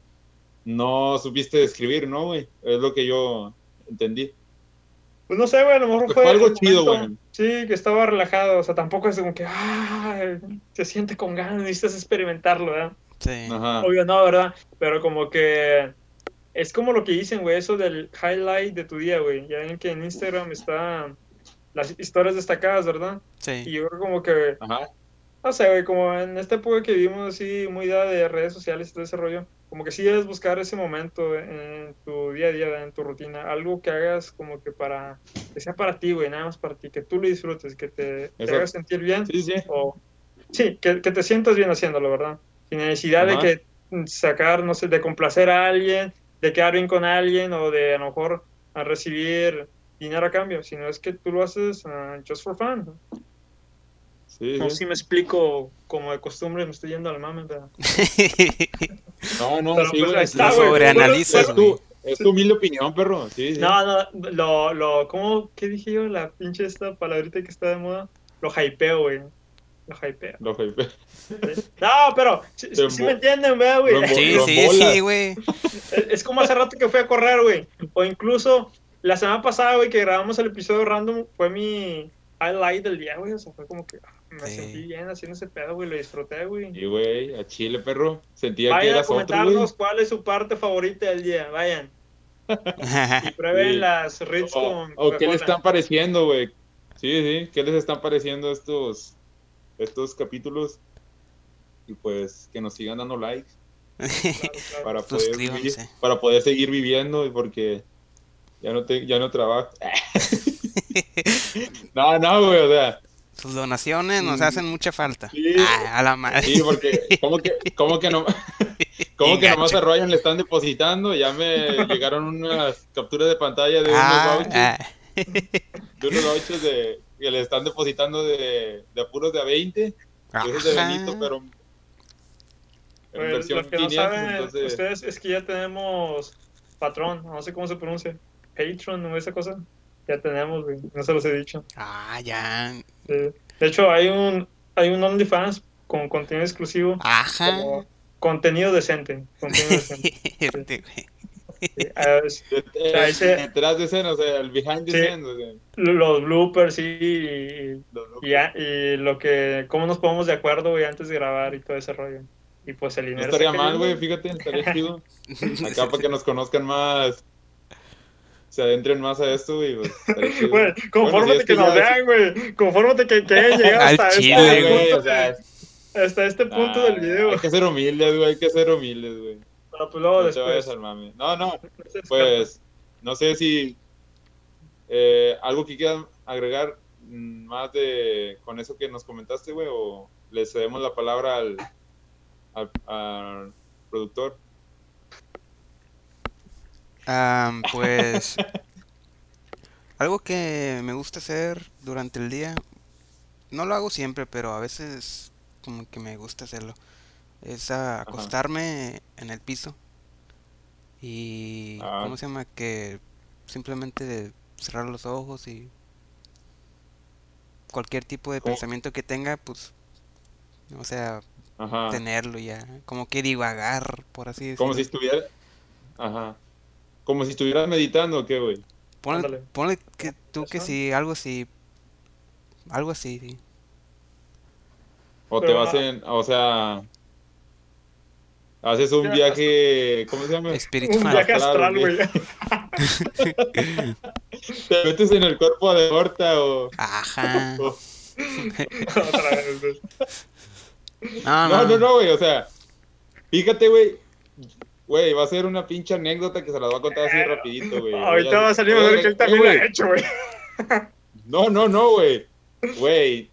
Speaker 3: no supiste describir, ¿no, güey? Es lo que yo entendí.
Speaker 1: Pues no sé, güey, a lo mejor fue,
Speaker 3: fue algo chido, güey.
Speaker 1: Sí, que estaba relajado, o sea, tampoco es como que, ah, se siente con ganas, necesitas experimentarlo, ¿verdad?
Speaker 2: Sí.
Speaker 3: Ajá.
Speaker 1: Obvio no, ¿verdad? Pero como que es como lo que dicen, güey, eso del highlight de tu día, güey. Ya ven que en Instagram está las historias destacadas, ¿verdad? Y
Speaker 2: Sí.
Speaker 1: yo creo como que,
Speaker 3: Ajá.
Speaker 1: no sé, güey, como en esta época que vivimos así, muy dada de redes sociales y todo ese rollo, como que sí debes buscar ese momento en tu día a día, en tu rutina, algo que hagas como que para, que sea para ti, güey, nada más para ti, que tú lo disfrutes, que te, te
Speaker 3: Eso.
Speaker 1: haga sentir bien
Speaker 3: Sí, sí.
Speaker 1: o sí, que, que te sientas bien haciéndolo, ¿verdad? Sin necesidad
Speaker 3: Ajá.
Speaker 1: de que sacar, no sé, de complacer a alguien, de quedar bien con alguien o de a lo mejor a recibir dinero a cambio, sino es que tú lo haces ah, just for fun.
Speaker 3: Sí,
Speaker 1: No
Speaker 3: sí.
Speaker 1: si me explico como de costumbre, me estoy yendo al mame, ¿verdad?
Speaker 3: No, no,
Speaker 1: Pero,
Speaker 3: sí,
Speaker 1: pues, está,
Speaker 2: sobreanalizas,
Speaker 3: Es tu, es tu humilde opinión, perro. Sí, sí.
Speaker 1: No, no, lo, lo, ¿cómo, qué dije yo? La pinche esta palabrita que está de moda. Lo hypeo, güey. Lo hypeo.
Speaker 3: Lo jefe.
Speaker 1: No, pero,
Speaker 3: embo-
Speaker 1: me entienden, ¿verdad, güey?
Speaker 3: lo
Speaker 2: Sí,
Speaker 3: lo
Speaker 2: sí, sí, güey.
Speaker 1: Es, es como hace rato que fui a correr, güey. O incluso la semana pasada, güey, que grabamos el episodio random, fue mi highlight del día, güey. O sea, fue como que ah, me
Speaker 2: Sí.
Speaker 1: sentí bien haciendo ese pedo, güey. Lo disfruté, güey.
Speaker 3: Y, güey, a Chile, perro. Sentía que
Speaker 1: Vayan a
Speaker 3: eras otro, güey.
Speaker 1: comentarnos cuál es su parte favorita del día. Vayan. Y prueben
Speaker 3: Sí.
Speaker 1: las Ritz
Speaker 3: O,
Speaker 1: con
Speaker 3: o qué les están pareciendo, güey. Sí, sí. ¿Qué les están pareciendo estos, estos capítulos? Y pues que nos sigan dando likes
Speaker 1: Claro, claro.
Speaker 3: para poder, vivir- para poder seguir viviendo y porque ya no, te, ya no trabajo. no, no, güey, o sea.
Speaker 2: Sus donaciones nos
Speaker 3: Mm.
Speaker 2: hacen mucha falta.
Speaker 3: Sí.
Speaker 2: Ah, a la madre.
Speaker 3: Sí, porque, ¿cómo que, cómo que no? ¿Cómo que nomás a Ryan le están depositando? Ya me llegaron unas capturas de pantalla de unos
Speaker 2: Ah,
Speaker 3: vouchers,
Speaker 2: ah.
Speaker 3: de unos vouchers de, que le están depositando de, de apuros de a 20, esos de. Benito, pero en
Speaker 1: Pues,
Speaker 3: versión
Speaker 1: lo que no
Speaker 3: 500,
Speaker 1: saben
Speaker 3: entonces...
Speaker 1: ustedes es que ya tenemos patrón, no sé cómo se pronuncia, patron o esa cosa. Ya tenemos, güey, no se los he dicho.
Speaker 2: Ah, ya.
Speaker 1: Sí. De hecho, hay un, hay un OnlyFans con contenido exclusivo,
Speaker 2: Ajá.
Speaker 1: como contenido decente. Contenido decente.
Speaker 2: Güey.
Speaker 1: Sí, ah, es-
Speaker 3: de-
Speaker 1: sea, ese-
Speaker 3: detrás de escena, o sea, el behind the
Speaker 1: Sí.
Speaker 3: scenes, o sea,
Speaker 1: los bloopers y, y,
Speaker 3: los locos.
Speaker 1: y ya- y lo que, cómo nos ponemos de acuerdo, güey, antes de grabar y todo ese rollo. Y pues el
Speaker 3: No
Speaker 1: dinero.
Speaker 3: estaría
Speaker 1: se
Speaker 3: mal, güey, fíjate, estaría chido. Acá para que nos conozcan más, se adentren más a esto, güey, pues.
Speaker 1: Güey, confórmate
Speaker 3: Bueno, si es
Speaker 1: que,
Speaker 3: que
Speaker 1: nos vean, güey. Confórmate que, que hayan llegado
Speaker 2: Al
Speaker 1: hasta,
Speaker 2: chile,
Speaker 1: este
Speaker 3: güey,
Speaker 1: punto,
Speaker 3: o sea,
Speaker 1: hasta este punto del video.
Speaker 3: Hay que ser humildes, güey, hay que ser humildes, güey.
Speaker 1: Pero pues luego
Speaker 3: No te vayas
Speaker 1: después.
Speaker 3: al mame. No, no, pues, no sé si eh, algo que quieran agregar mm, más de con eso que nos comentaste, güey, o le cedemos la palabra al, al, al productor.
Speaker 2: Pues algo que me gusta hacer durante el día, no lo hago siempre, pero a veces como que me gusta hacerlo, es a acostarme en el piso y
Speaker 3: Ah.
Speaker 2: ¿cómo se llama? Que simplemente cerrar los ojos y cualquier tipo de
Speaker 3: ¿Cómo?
Speaker 2: pensamiento que tenga, pues, o sea,
Speaker 3: Ajá.
Speaker 2: tenerlo ya, como que divagar, por así decirlo.
Speaker 3: Como si estuviera. Ajá. Como si estuvieras meditando, ¿o ¿qué, güey?
Speaker 2: Ponle, ponle que tú que sí, algo así. Algo así, sí.
Speaker 3: O te vas
Speaker 1: ah.
Speaker 3: en. O sea. Haces un viaje. ¿Cómo se llama?
Speaker 1: Un
Speaker 2: Espiritual.
Speaker 1: viaje
Speaker 3: Astral,
Speaker 1: astral,
Speaker 3: güey.
Speaker 1: güey.
Speaker 3: Te metes en el cuerpo de Horta o.
Speaker 2: Ajá.
Speaker 3: o-
Speaker 1: Otra vez, güey.
Speaker 2: No,
Speaker 3: No,
Speaker 2: no,
Speaker 3: no, no, güey. O sea. Fíjate, güey. Güey, va a ser una pinche anécdota que se las va a contar así rapidito, güey.
Speaker 1: Ahorita
Speaker 3: Ya-
Speaker 1: va a salir mejor que él también lo ha hecho, güey.
Speaker 3: No, no, no, güey. Güey.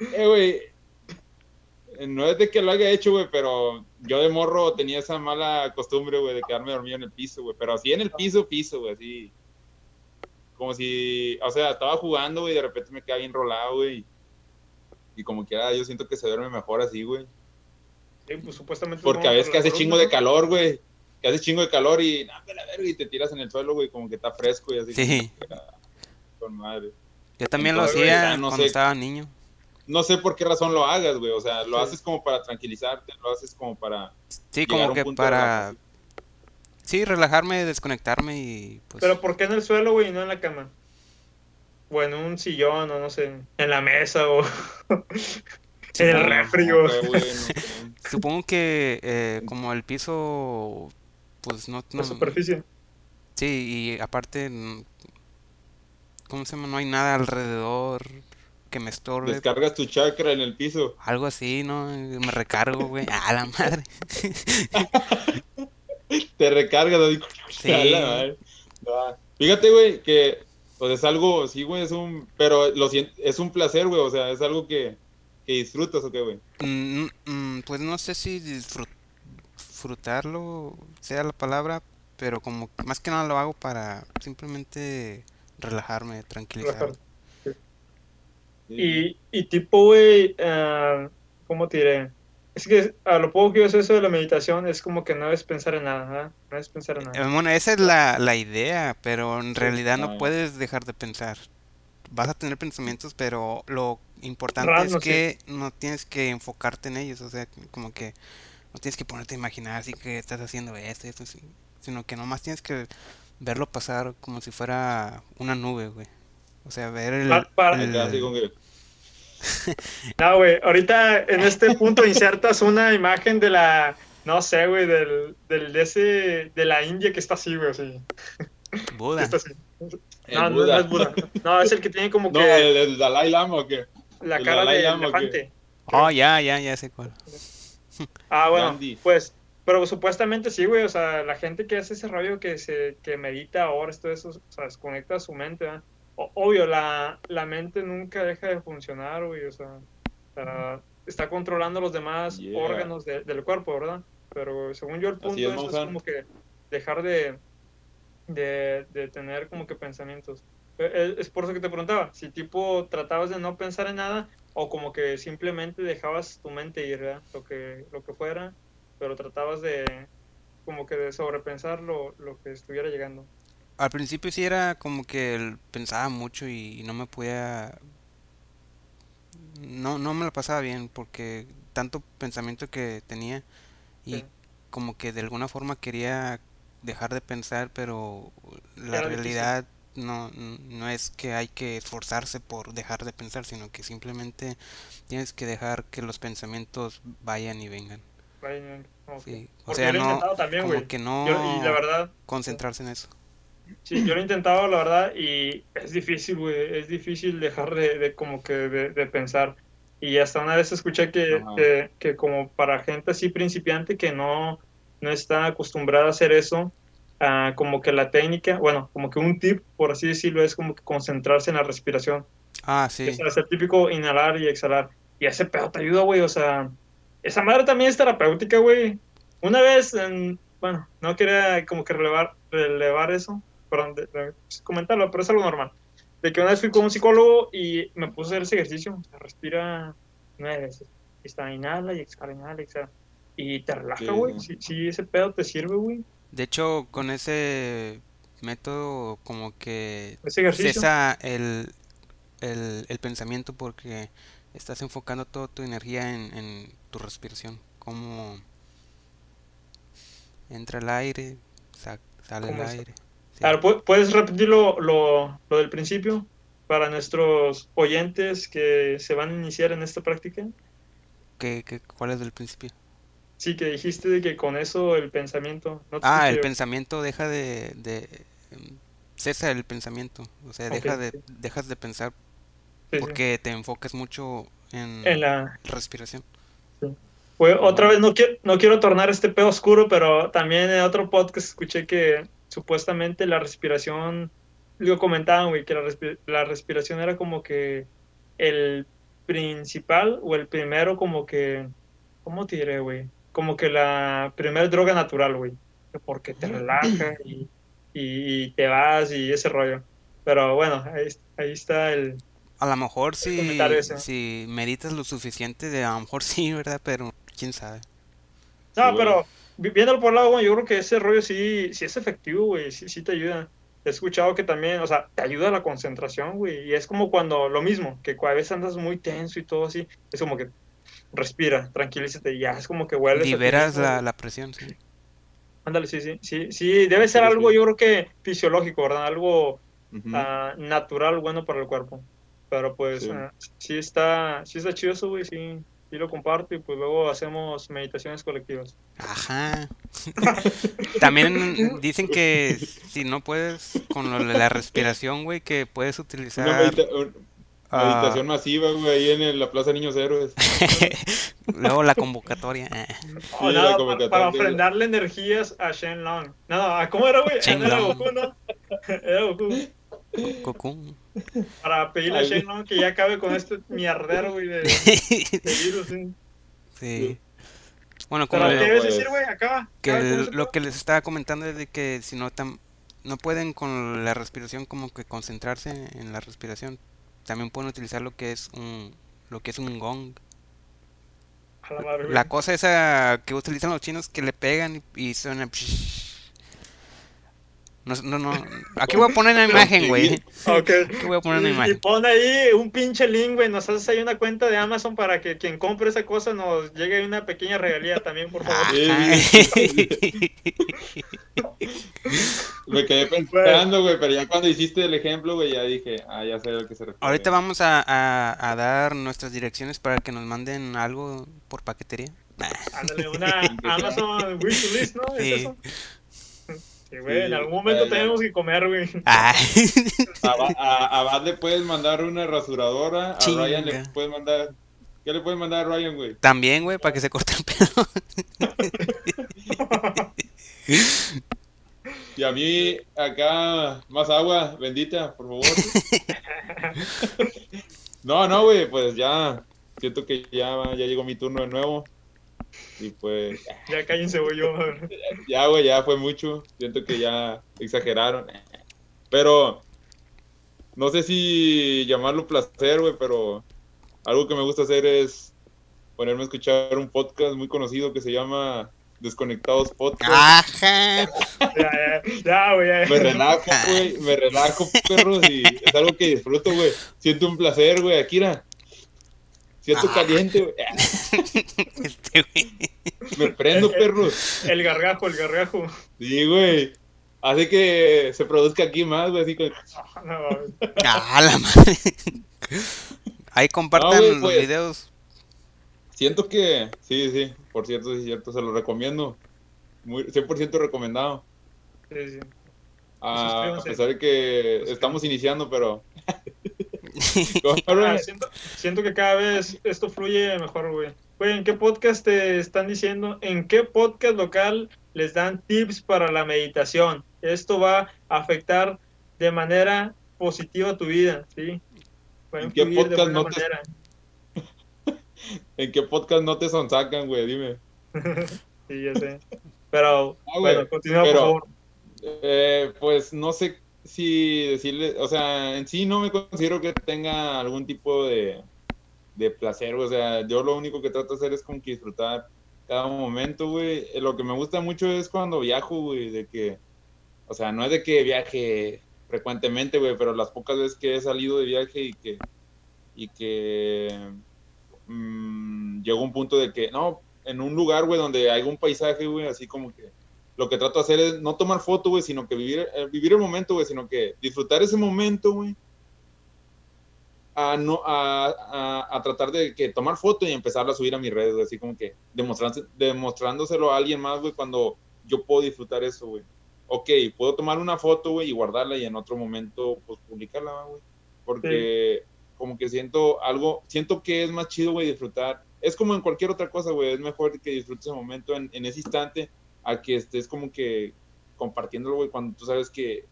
Speaker 3: Eh, güey. No es de que lo haya hecho, güey, pero yo de morro tenía esa mala costumbre, güey, de quedarme dormido en el piso, güey. Pero así en el piso, piso, güey, así. Como si, o sea, estaba jugando, güey, y de repente me quedaba bien rolado, güey. Y como quiera, yo siento que se duerme mejor así, güey.
Speaker 1: Sí, pues supuestamente.
Speaker 3: Porque a veces que hace chingo de calor, güey. Que hace chingo de calor y, no, la verga, y te tiras en el suelo, güey, como que está fresco y así.
Speaker 2: Sí.
Speaker 3: Con madre.
Speaker 2: Yo también lo
Speaker 3: güey,
Speaker 2: hacía
Speaker 3: ya no
Speaker 2: cuando
Speaker 3: sé.
Speaker 2: estaba niño.
Speaker 3: No sé por qué razón lo hagas, güey. O sea, lo
Speaker 1: Sí.
Speaker 3: haces como para tranquilizarte, lo haces como para.
Speaker 2: Sí, como que
Speaker 3: de
Speaker 2: para... Sí, relajarme, desconectarme y pues...
Speaker 1: Pero ¿por qué en el suelo, güey, y no en la cama? O en un sillón, o no sé, en la mesa, o el refri.
Speaker 2: Supongo que eh, como el piso, pues no...
Speaker 1: la superficie.
Speaker 2: Sí, y aparte, ¿cómo se llama? No hay nada alrededor que me estorbe.
Speaker 3: Descargas tu chakra en el piso.
Speaker 2: Algo así, ¿no? Me recargo, güey. A la madre.
Speaker 3: Te recargas así.
Speaker 2: Sí.
Speaker 3: a la madre. Fíjate, güey, que pues es algo, sí, güey, es un, pero lo es un placer, güey, o sea, es algo que, que disfrutas, ¿o qué, güey?
Speaker 2: Mm, mm, pues no sé si disfrut- disfrutarlo sea la palabra, pero como que más que nada lo hago para simplemente relajarme, tranquilizarme.
Speaker 1: Y, y tipo, güey, ah, ¿cómo te diré? Es que a lo poco que yo sé eso de la meditación es como que no debes pensar en nada, ¿verdad? No debes pensar en
Speaker 2: Eh,
Speaker 1: nada.
Speaker 2: Bueno, esa es la, la idea, pero en realidad no
Speaker 3: Ah.
Speaker 2: puedes dejar de pensar. Vas a tener pensamientos, pero lo importante es
Speaker 1: sí.
Speaker 2: que no tienes que enfocarte en ellos, o sea, como que no tienes que ponerte a imaginar así que estás haciendo esto, esto, sí, sino que nomás tienes que verlo pasar como si fuera una nube, güey. O sea, ver el,
Speaker 1: Pa- para-
Speaker 2: el-
Speaker 3: así como que,
Speaker 1: No, güey, ahorita en este punto insertas una imagen de la, no sé, güey, del, del de ese, de la India que está así, güey, así. que
Speaker 2: Buda.
Speaker 1: está así.
Speaker 3: El
Speaker 1: No, no,
Speaker 3: Buda.
Speaker 1: no es Buda. No, es el que tiene como
Speaker 3: No,
Speaker 1: que
Speaker 3: el, el Dalai Lama, ¿o qué?
Speaker 1: la
Speaker 3: el
Speaker 1: cara
Speaker 3: Dalai
Speaker 1: de elefante.
Speaker 2: Oh, ya, ya, ya sé cuál.
Speaker 1: Ah, bueno,
Speaker 3: Gandhi.
Speaker 1: pues, pero supuestamente sí, güey, o sea, la gente que hace ese rollo que se, que medita horas, todo eso, o sea, desconecta su mente, ¿verdad? O- obvio, la, la mente nunca deja de funcionar, güey, o sea, está controlando los demás
Speaker 3: Yeah.
Speaker 1: órganos de- del cuerpo, ¿verdad? Pero según yo el punto
Speaker 3: es,
Speaker 1: es como que dejar de, de, de tener como que pensamientos. Eh, Es por eso que te preguntaba, si tipo tratabas de no pensar en nada o como que simplemente dejabas tu mente ir, ¿verdad? Lo que, lo que fuera, pero tratabas de como que de sobrepensar lo, lo que estuviera llegando.
Speaker 2: Al principio sí era como que pensaba mucho y, y no me podía... No, no me la pasaba bien porque tanto pensamiento que tenía y
Speaker 1: Sí.
Speaker 2: como que de alguna forma quería dejar de pensar, pero la realidad no, no es que hay que esforzarse por dejar de pensar, sino que simplemente tienes que dejar que los pensamientos vayan y vengan.
Speaker 1: Vaya, ok.
Speaker 2: Sí, o
Speaker 1: Porque
Speaker 2: sea, no,
Speaker 1: también,
Speaker 2: como que no
Speaker 1: Yo- y la verdad,
Speaker 2: concentrarse en eso.
Speaker 1: Sí, yo lo he intentado, la verdad, y es difícil, güey, es difícil dejar de, de como que de, de pensar. Y hasta una vez escuché que, que como para gente así principiante que no, no está acostumbrada a hacer eso, ah, como que la técnica, bueno, como que un tip, por así decirlo, es como que concentrarse en la respiración.
Speaker 2: Ah,
Speaker 1: O
Speaker 2: sí.
Speaker 1: sea, es el típico inhalar y exhalar. Y ese pedo te ayuda, güey, o sea, esa madre también es terapéutica, güey. Una vez, en- bueno, no quería como que relevar, relevar eso, perdón, de- de- comentarlo, pero es algo normal. De que una vez fui con un psicólogo y me puse a hacer ese ejercicio, o sea, respira nueve veces. Y está, inhala y exhala, inhala y exhala. Y te relaja, güey.
Speaker 3: sí.
Speaker 1: Si, si ese pedo te sirve, güey,
Speaker 2: De hecho, con ese método como que
Speaker 1: ese ejercicio.
Speaker 2: cesa el, el, el pensamiento porque estás enfocando toda tu energía en, en tu respiración. Como entra el aire, sa- sale el aire. Sí.
Speaker 1: A ver, ¿pu- ¿puedes repetir lo, lo, lo del principio para nuestros oyentes que se van a iniciar en esta práctica?
Speaker 2: ¿Qué, qué- cuál es el principio?
Speaker 1: Sí, que dijiste de que con eso el pensamiento... No te
Speaker 2: Ah, el pensamiento deja de, de cesa el pensamiento, o sea, deja de,
Speaker 1: sí.
Speaker 2: dejas de pensar
Speaker 1: Sí, sí.
Speaker 2: porque te enfocas mucho en
Speaker 1: En la...
Speaker 2: respiración.
Speaker 1: Otra vez, no quiero, no quiero tornar este pedo oscuro, pero también en otro podcast escuché que supuestamente la respiración lo comentaban, güey, que la, respi- la respiración era como que el principal o el primero como que, ¿cómo te diré, güey? Como que la primera droga natural, güey, porque te relaja y, y- te vas y ese rollo. Pero bueno, ahí, ahí está el...
Speaker 2: A lo mejor si, si meditas lo suficiente, de, a lo mejor sí, ¿verdad? Pero quién sabe.
Speaker 1: No,
Speaker 3: Sí,
Speaker 1: pero vi- viéndolo por el lado, yo creo que ese rollo sí, sí es efectivo, güey, sí, sí te ayuda. He escuchado que también, o sea, te ayuda a la concentración, güey, y es como cuando, lo mismo, que a veces andas muy tenso y todo así, es como que respira, tranquilízate, ya es como que ti
Speaker 2: Liberas la, la presión, sí.
Speaker 1: Ándale, sí, sí, sí, sí, debe ser algo, yo creo que fisiológico, ¿verdad? Algo ah, natural, bueno para el cuerpo. Pero pues,
Speaker 3: Sí.
Speaker 1: ah, sí está, sí está chido eso, güey, sí, sí lo comparto, y pues luego hacemos meditaciones colectivas.
Speaker 2: Ajá. También dicen que si no puedes con lo de la respiración, güey, que puedes
Speaker 3: Una
Speaker 2: utilizar ah,
Speaker 3: meditación masiva, güey, ahí en el- la Plaza Niños Héroes.
Speaker 2: luego la convocatoria. eh.
Speaker 1: Oh,
Speaker 3: Sí, la
Speaker 1: nada, para,
Speaker 3: convocatoria.
Speaker 1: para ofrendarle energías a Shenlong. No, no, ¿cómo era, güey? Era Goku, ¿no? Era Goku.
Speaker 2: Goku.
Speaker 1: Para pedirle a
Speaker 3: Ay.
Speaker 1: Shenlong que ya acabe con este mierdero, güey, de, de virus. ¿sí?
Speaker 2: Sí. Bueno, como
Speaker 1: Pero,
Speaker 2: le-
Speaker 1: ¿qué debes
Speaker 3: pues,
Speaker 1: decir, güey? Acaba.
Speaker 2: que
Speaker 1: acaba
Speaker 2: el- lo que les estaba comentando es de que si no tam- no pueden con la respiración como que concentrarse en la respiración, también pueden utilizar lo que es un lo que es un gong.
Speaker 1: La
Speaker 2: cosa esa que utilizan los chinos que le pegan y, y suena No, no, no. Aquí voy a poner una imagen, güey.
Speaker 1: Ok.
Speaker 2: Aquí voy a poner una
Speaker 1: Y, y
Speaker 2: imagen.
Speaker 1: pon ahí un pinche link, güey. Nos haces ahí una cuenta de Amazon para que quien compre esa cosa nos llegue una pequeña regalía también, por favor.
Speaker 3: Me quedé pensando, güey, pero ya cuando hiciste el ejemplo, güey, ya dije, ah, ya sé a lo que se refiere.
Speaker 2: Ahorita vamos a, a- a dar nuestras direcciones para que nos manden algo por paquetería.
Speaker 1: Ándale, una Amazon wishlist, ¿no? ¿Es
Speaker 2: Sí.
Speaker 1: eso? Sí, güey, en algún momento
Speaker 3: ya, ya.
Speaker 1: tenemos que comer, güey.
Speaker 2: Ah.
Speaker 3: A, Ba- a, a Bad le puedes mandar una rasuradora, a
Speaker 2: Chinga.
Speaker 3: Ryan le puedes mandar... ¿Qué le puedes mandar a Ryan, güey?
Speaker 2: También, güey, para que se corte el pedo.
Speaker 3: Y a mí, acá, más agua, bendita, por favor. No, no, güey, pues ya, siento que ya, ya llegó mi turno de nuevo. Y pues,
Speaker 1: Ya cállense, güey, yo.
Speaker 3: ya, güey, ya fue mucho. Siento que ya exageraron. Pero, no sé si llamarlo placer, güey, pero algo que me gusta hacer es ponerme a escuchar un podcast muy conocido que se llama Desconectados Podcast.
Speaker 2: Ajá.
Speaker 1: Ya, ya, ya, ya.
Speaker 3: Me relajo, güey, me relajo, perros, y es algo que disfruto, güey. Siento un placer, güey, Akira. Siento
Speaker 2: Ah.
Speaker 3: caliente, güey.
Speaker 2: Este, güey.
Speaker 3: Me prendo, perros.
Speaker 1: El gargajo, el gargajo.
Speaker 3: Sí, güey. Hace que se produzca aquí más, güey, así que...
Speaker 1: No, mames.
Speaker 2: Ah, la madre. Ahí compartan
Speaker 3: Ah, güey,
Speaker 2: los
Speaker 3: pues.
Speaker 2: videos.
Speaker 3: Siento que... Sí, sí, por cierto, sí, es cierto, se lo recomiendo. Muy, 100% recomendado.
Speaker 1: Sí, sí.
Speaker 3: A, a pesar de que estamos iniciando, pero... ¿Cómo,
Speaker 1: Ah, siento, siento que cada vez esto fluye mejor, güey. Güey, ¿en qué podcast te están diciendo? ¿En qué podcast local les dan tips para la meditación? Esto va a afectar de manera positiva tu vida, ¿sí?
Speaker 3: ¿En qué podcast no te-. ¿En qué podcast no te sonsacan, güey? Dime.
Speaker 1: Sí, ya sé. Pero,
Speaker 3: Ah,
Speaker 1: bueno, continúa,
Speaker 3: pero-
Speaker 1: por favor.
Speaker 3: Eh, pues no sé si decirle, o sea, en sí no me considero que tenga algún tipo de, de placer, o sea, yo lo único que trato de hacer es como que disfrutar cada momento, güey. Eh, Lo que me gusta mucho es cuando viajo, güey, de que, o sea, no es de que viaje frecuentemente, güey, pero las pocas veces que he salido de viaje y que, y que mm, llegó un punto de que, no, en un lugar, güey, donde hay un paisaje, güey, así como que lo que trato de hacer es no tomar foto, güey, sino que vivir, eh, vivir el momento, güey, sino que disfrutar ese momento, güey. A, no, a, a, a tratar de que tomar foto y empezarla a subir a mis redes, güey, así como que demostrándose- demostrándoselo a alguien más, güey, cuando yo puedo disfrutar eso, güey. Ok, puedo tomar una foto, güey, y guardarla y en otro momento, pues, publicarla, güey. Porque como que siento algo, siento que es más chido, güey, disfrutar. Es como en cualquier otra cosa, güey, es mejor que disfrutes el momento en, en ese instante a que estés como que compartiéndolo, güey, cuando tú sabes que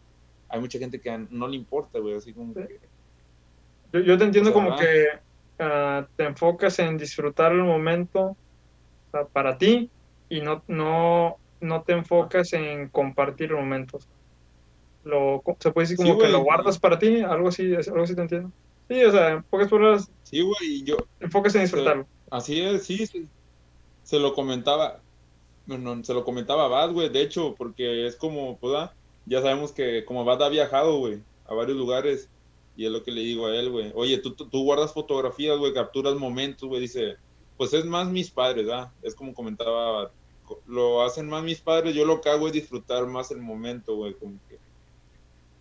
Speaker 3: hay mucha gente que no le importa, güey, así como que...
Speaker 1: Yo, yo te entiendo como que uh, te enfocas en disfrutar el momento para ti y no, no, no te enfocas en compartir momentos. Lo, se puede decir como que lo guardas para ti, algo así, algo así te entiendo. Sí, o sea, en pocas palabras.
Speaker 3: Sí, güey, yo.
Speaker 1: Enfocas en disfrutarlo.
Speaker 3: Así es, sí, sí. Se lo comentaba. Bueno, se lo comentaba Bad, güey, de hecho, porque es como, pues, ah, ya sabemos que como Bad ha viajado, güey, a varios lugares, y es lo que le digo a él, güey. Oye, tú, tú, guardas fotografías, güey, capturas momentos, güey, dice, pues es más mis padres, ¿ah? Es como comentaba, lo hacen más mis padres, yo lo que hago es disfrutar más el momento, güey, como que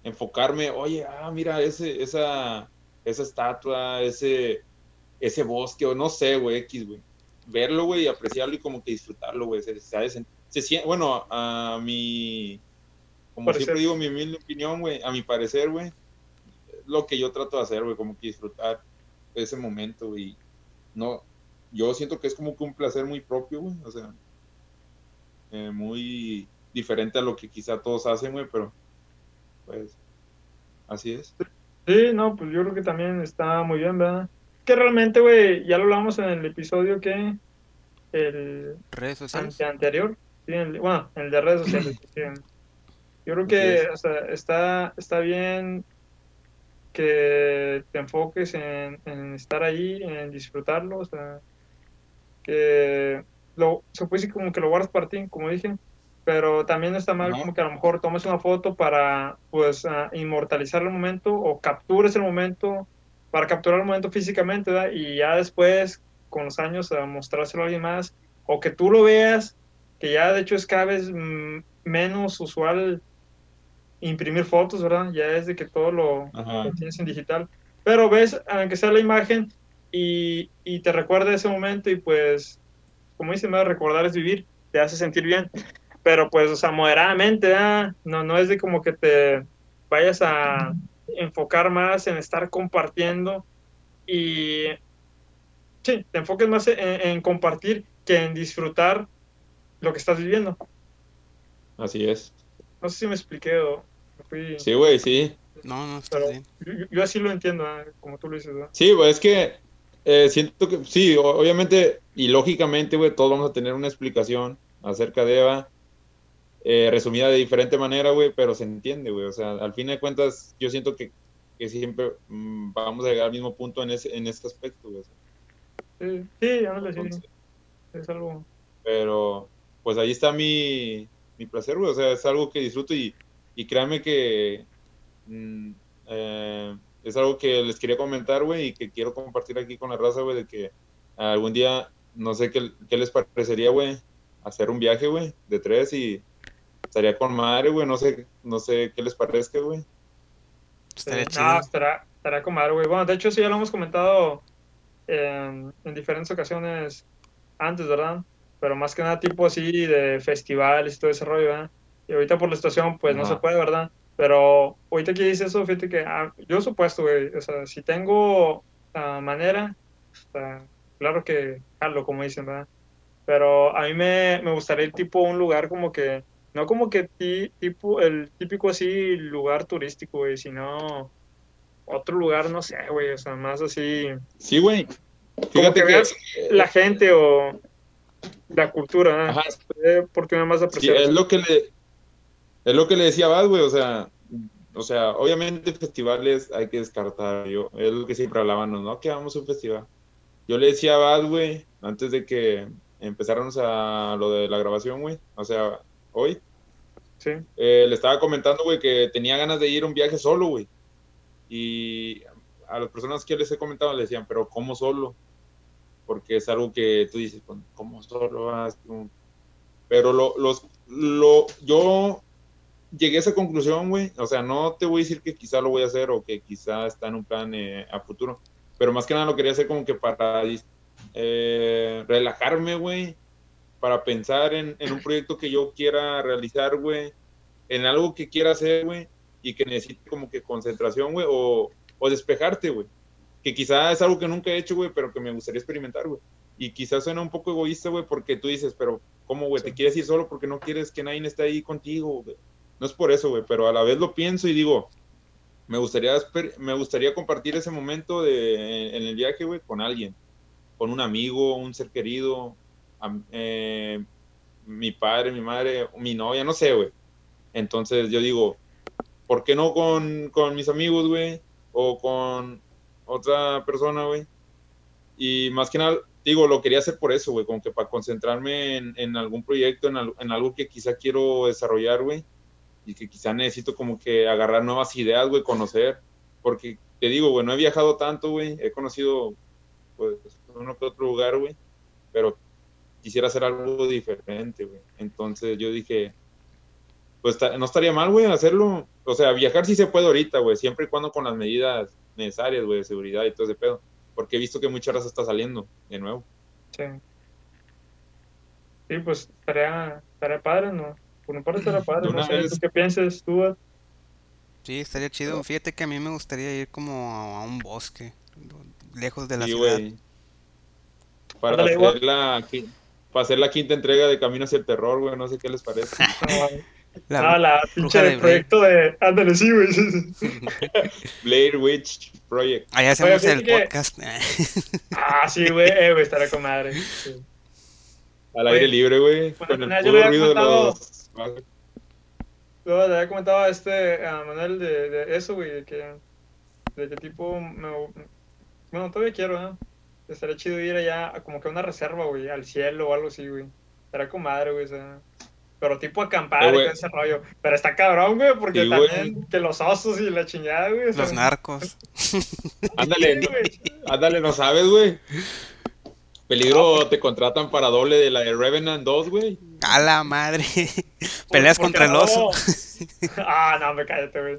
Speaker 3: enfocarme, oye, ah, mira, ese, esa, esa estatua, ese, ese bosque, o no sé, güey, X, güey. Verlo, güey, y apreciarlo y como que disfrutarlo, güey. Se, se, se, bueno, a mi, como siempre digo, mi humilde opinión, güey, a mi parecer, güey, lo que yo trato de hacer, güey, como que disfrutar ese momento, güey. No, yo siento que es como que un placer muy propio, güey, o sea, eh, muy diferente a lo que quizá todos hacen, güey, pero pues así es.
Speaker 1: Sí, no, pues yo creo que también está muy bien, ¿verdad? Que realmente, güey, ya lo hablamos en el episodio que el
Speaker 2: redes sociales.
Speaker 1: anterior, sí, el, bueno, el de redes sociales. Yo creo que o sea, está, está bien que te enfoques en, estar ahí, en disfrutarlo, o sea, que lo, se puede decir como que lo guardas para ti, como dije, pero también no está mal como que a lo mejor tomes una foto para pues inmortalizar el momento o captures el momento para capturar el momento físicamente y ya después con los años a mostrárselo a alguien más o que tú lo veas que ya de hecho es cada vez mm, menos usual imprimir fotos, ¿verdad? Ya es de que todo lo, tienes en digital. Pero ves, aunque sea la imagen y, y te recuerda ese momento y pues, como dice, recordar es vivir, te hace sentir bien pero pues, o sea, moderadamente, no, no es de como que te vayas a enfocar más en estar compartiendo y sí, te enfoques más en, compartir que en disfrutar lo que estás viviendo.
Speaker 3: Así es.
Speaker 1: No sé si me expliqué o
Speaker 3: fui... Sí, güey, sí.
Speaker 2: No, no, está bien.
Speaker 1: Yo, así lo entiendo, como tú lo dices.
Speaker 3: Sí, güey, es que eh, siento que, sí, obviamente y lógicamente, güey, todos vamos a tener una explicación acerca de Eva eh, resumida de diferente manera, güey, pero se entiende, güey. O sea, al fin de cuentas, yo siento que, que siempre mm, vamos a llegar al mismo punto en, ese, en este aspecto, güey.
Speaker 1: Sí, sí, sí. Es algo.
Speaker 3: Pero, pues ahí está mi, mi placer, güey. O sea, es algo que disfruto y, y créanme que mm, eh, es algo que les quería comentar, güey, y que quiero compartir aquí con la raza, güey, de que algún día, no sé qué, qué les parecería, güey, hacer un viaje, güey, de tres y estaría con madre, güey. No sé, no sé qué les parezca, güey.
Speaker 1: Estaría chido. No, estará, estará con madre, güey. Bueno, de hecho, sí, ya lo hemos comentado en diferentes ocasiones antes, ¿verdad? Pero más que nada, tipo así de festivales y todo ese rollo, ¿verdad? Y ahorita por la situación, pues no, se puede, ¿verdad? Pero ahorita que dice eso, fíjate que ah, yo supuesto, güey, o sea, si tengo uh, manera, claro que jalo, como dicen, ¿verdad? Pero a mí me, me gustaría ir tipo un lugar como que no como que tipo, el típico así lugar turístico, güey, sino otro lugar, no sé, güey, o sea, más así.
Speaker 3: Sí, güey.
Speaker 1: Fíjate que, veas la gente o la cultura, Ajá. oportunidad más apreciar.
Speaker 3: Sí, es lo que le es lo que le decía a Bad, güey, o sea, o sea, obviamente festivales hay que descartar, yo, es lo que siempre hablábamos, ¿no? Que vamos a un festival. Yo le decía a Bad, güey, antes de que empezáramos a lo de la grabación, güey, o sea, hoy.
Speaker 1: Sí.
Speaker 3: Eh, le estaba comentando, güey, que tenía ganas de ir a un viaje solo, güey. Y a las personas que les he comentado le decían, pero ¿cómo solo? Porque es algo que tú dices, pues, ¿cómo solo? Pero lo, los, lo, yo llegué a esa conclusión, güey. O sea, no te voy a decir que quizá lo voy a hacer o que quizá está en un plan eh, a futuro. Pero más que nada lo quería hacer como que para eh, relajarme, güey para pensar en, un proyecto que yo quiera realizar, güey, en algo que quiera hacer, güey, y que necesite como que concentración, güey, o, despejarte, güey. Que quizá es algo que nunca he hecho, güey, pero que me gustaría experimentar, güey. Y quizás suena un poco egoísta, güey, porque tú dices, pero ¿cómo, güey? ¿Te quieres ir solo porque no quieres que nadie esté ahí contigo, güey? no es por eso, güey, pero a la vez lo pienso y digo, me gustaría, me gustaría compartir ese momento de, en, el viaje, güey, con alguien, con un amigo, un ser querido, eh, mi padre, mi madre, mi novia, no sé, güey. Entonces yo digo, ¿por qué no con, con mis amigos, güey? O con otra persona, güey. Y más que nada, digo, lo quería hacer por eso, güey, como que para concentrarme en, en algún proyecto, en, en, algo que quizá quiero desarrollar, güey, y que quizá necesito como que agarrar nuevas ideas, güey, conocer, porque te digo, güey, no he viajado tanto, güey, he conocido, pues, uno que otro lugar, güey, pero quisiera hacer algo diferente, güey. Entonces yo dije, pues no estaría mal, güey, hacerlo. O sea, viajar sí se puede ahorita, güey, siempre y cuando con las medidas necesarias, güey, de seguridad y todo ese pedo. Porque he visto que mucha raza está saliendo de nuevo.
Speaker 1: Sí. Sí, pues estaría, estaría padre, ¿no? Por un parte estaría padre, no sé, ¿tú qué piensas, tú?
Speaker 2: Sí, estaría chido. Fíjate que a mí me gustaría ir como a un bosque, lejos de la ciudad.
Speaker 3: Para hacer, la, para hacer la quinta entrega de Camino hacia el Terror, güey, no sé qué les parece.
Speaker 1: La, ah, la pinche de proyecto de. Ándale, sí, güey.
Speaker 3: Blair Witch Project.
Speaker 2: Ahí hacemos el podcast.
Speaker 1: ah, sí, güey, eh, güey, estará con madre.
Speaker 3: Al aire libre, güey. con el puro ruido de los.
Speaker 1: Luego le había comentado a este, a Manuel, de, de eso, güey, de que. De qué tipo. Me, bueno, todavía quiero, ¿no? Estaría chido ir allá, como que a una reserva, güey, al cielo o algo así, güey. Estará con madre, güey, o sea pero tipo acampar y todo ese rollo. Pero está cabrón, güey, porque también que los osos y la chingada, güey.
Speaker 2: Los narcos.
Speaker 3: ándale, no, ándale, no sabes, güey. Peligro te contratan para doble de la de Revenant 2, güey.
Speaker 2: A la madre. Peleas contra el oso.
Speaker 1: ah, no, me cállate, güey.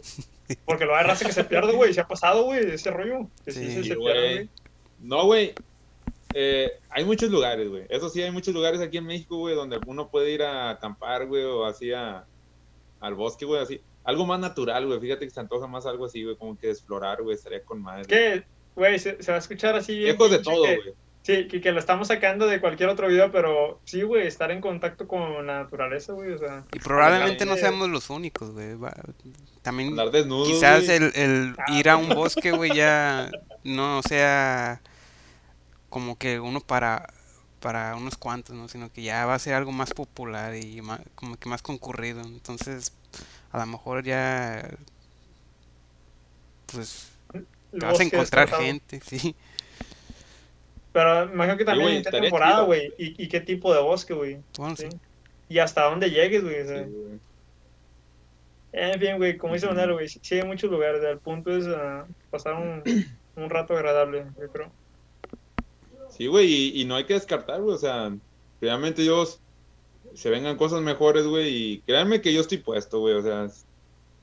Speaker 1: Porque lo hay raza que se pierde, güey. Se ha pasado, güey, ese rollo. Que sí, sí se pierde, güey.
Speaker 3: No, güey. Eh, hay muchos lugares, güey. Eso sí, hay muchos lugares aquí en México, güey, donde uno puede ir a acampar, güey, o así a, al bosque, güey, así. Algo más natural, güey. Fíjate que se antoja más algo así, güey, como que explorar, güey, estaría con madre.
Speaker 1: ¿Qué? Güey, se, va a escuchar así
Speaker 3: bien. Lejos de todo, güey.
Speaker 1: Sí, que, que, lo estamos sacando de cualquier otro video, pero sí, güey, estar en contacto con la naturaleza, güey, o sea.
Speaker 2: Y probablemente no seamos los únicos, güey. También
Speaker 3: desnudo,
Speaker 2: quizás el, el ah, ir a un bosque, güey, ya no sea como que uno para para unos cuantos, ¿no? Sino que ya va a ser algo más popular y como que más concurrido. Entonces, a lo mejor ya pues vas a encontrar gente, sí.
Speaker 1: Pero imagino que también en qué temporada, güey, y, qué tipo de bosque, güey. Y hasta dónde llegues, güey. En fin, güey, como dice Manuel, güey, sí hay muchos lugares. El punto es ah, pasar un, un rato agradable, yo creo.
Speaker 3: Sí, güey, y, no hay que descartar, güey, o sea, realmente Dios se vengan cosas mejores, güey, y créanme que yo estoy puesto, güey, o sea,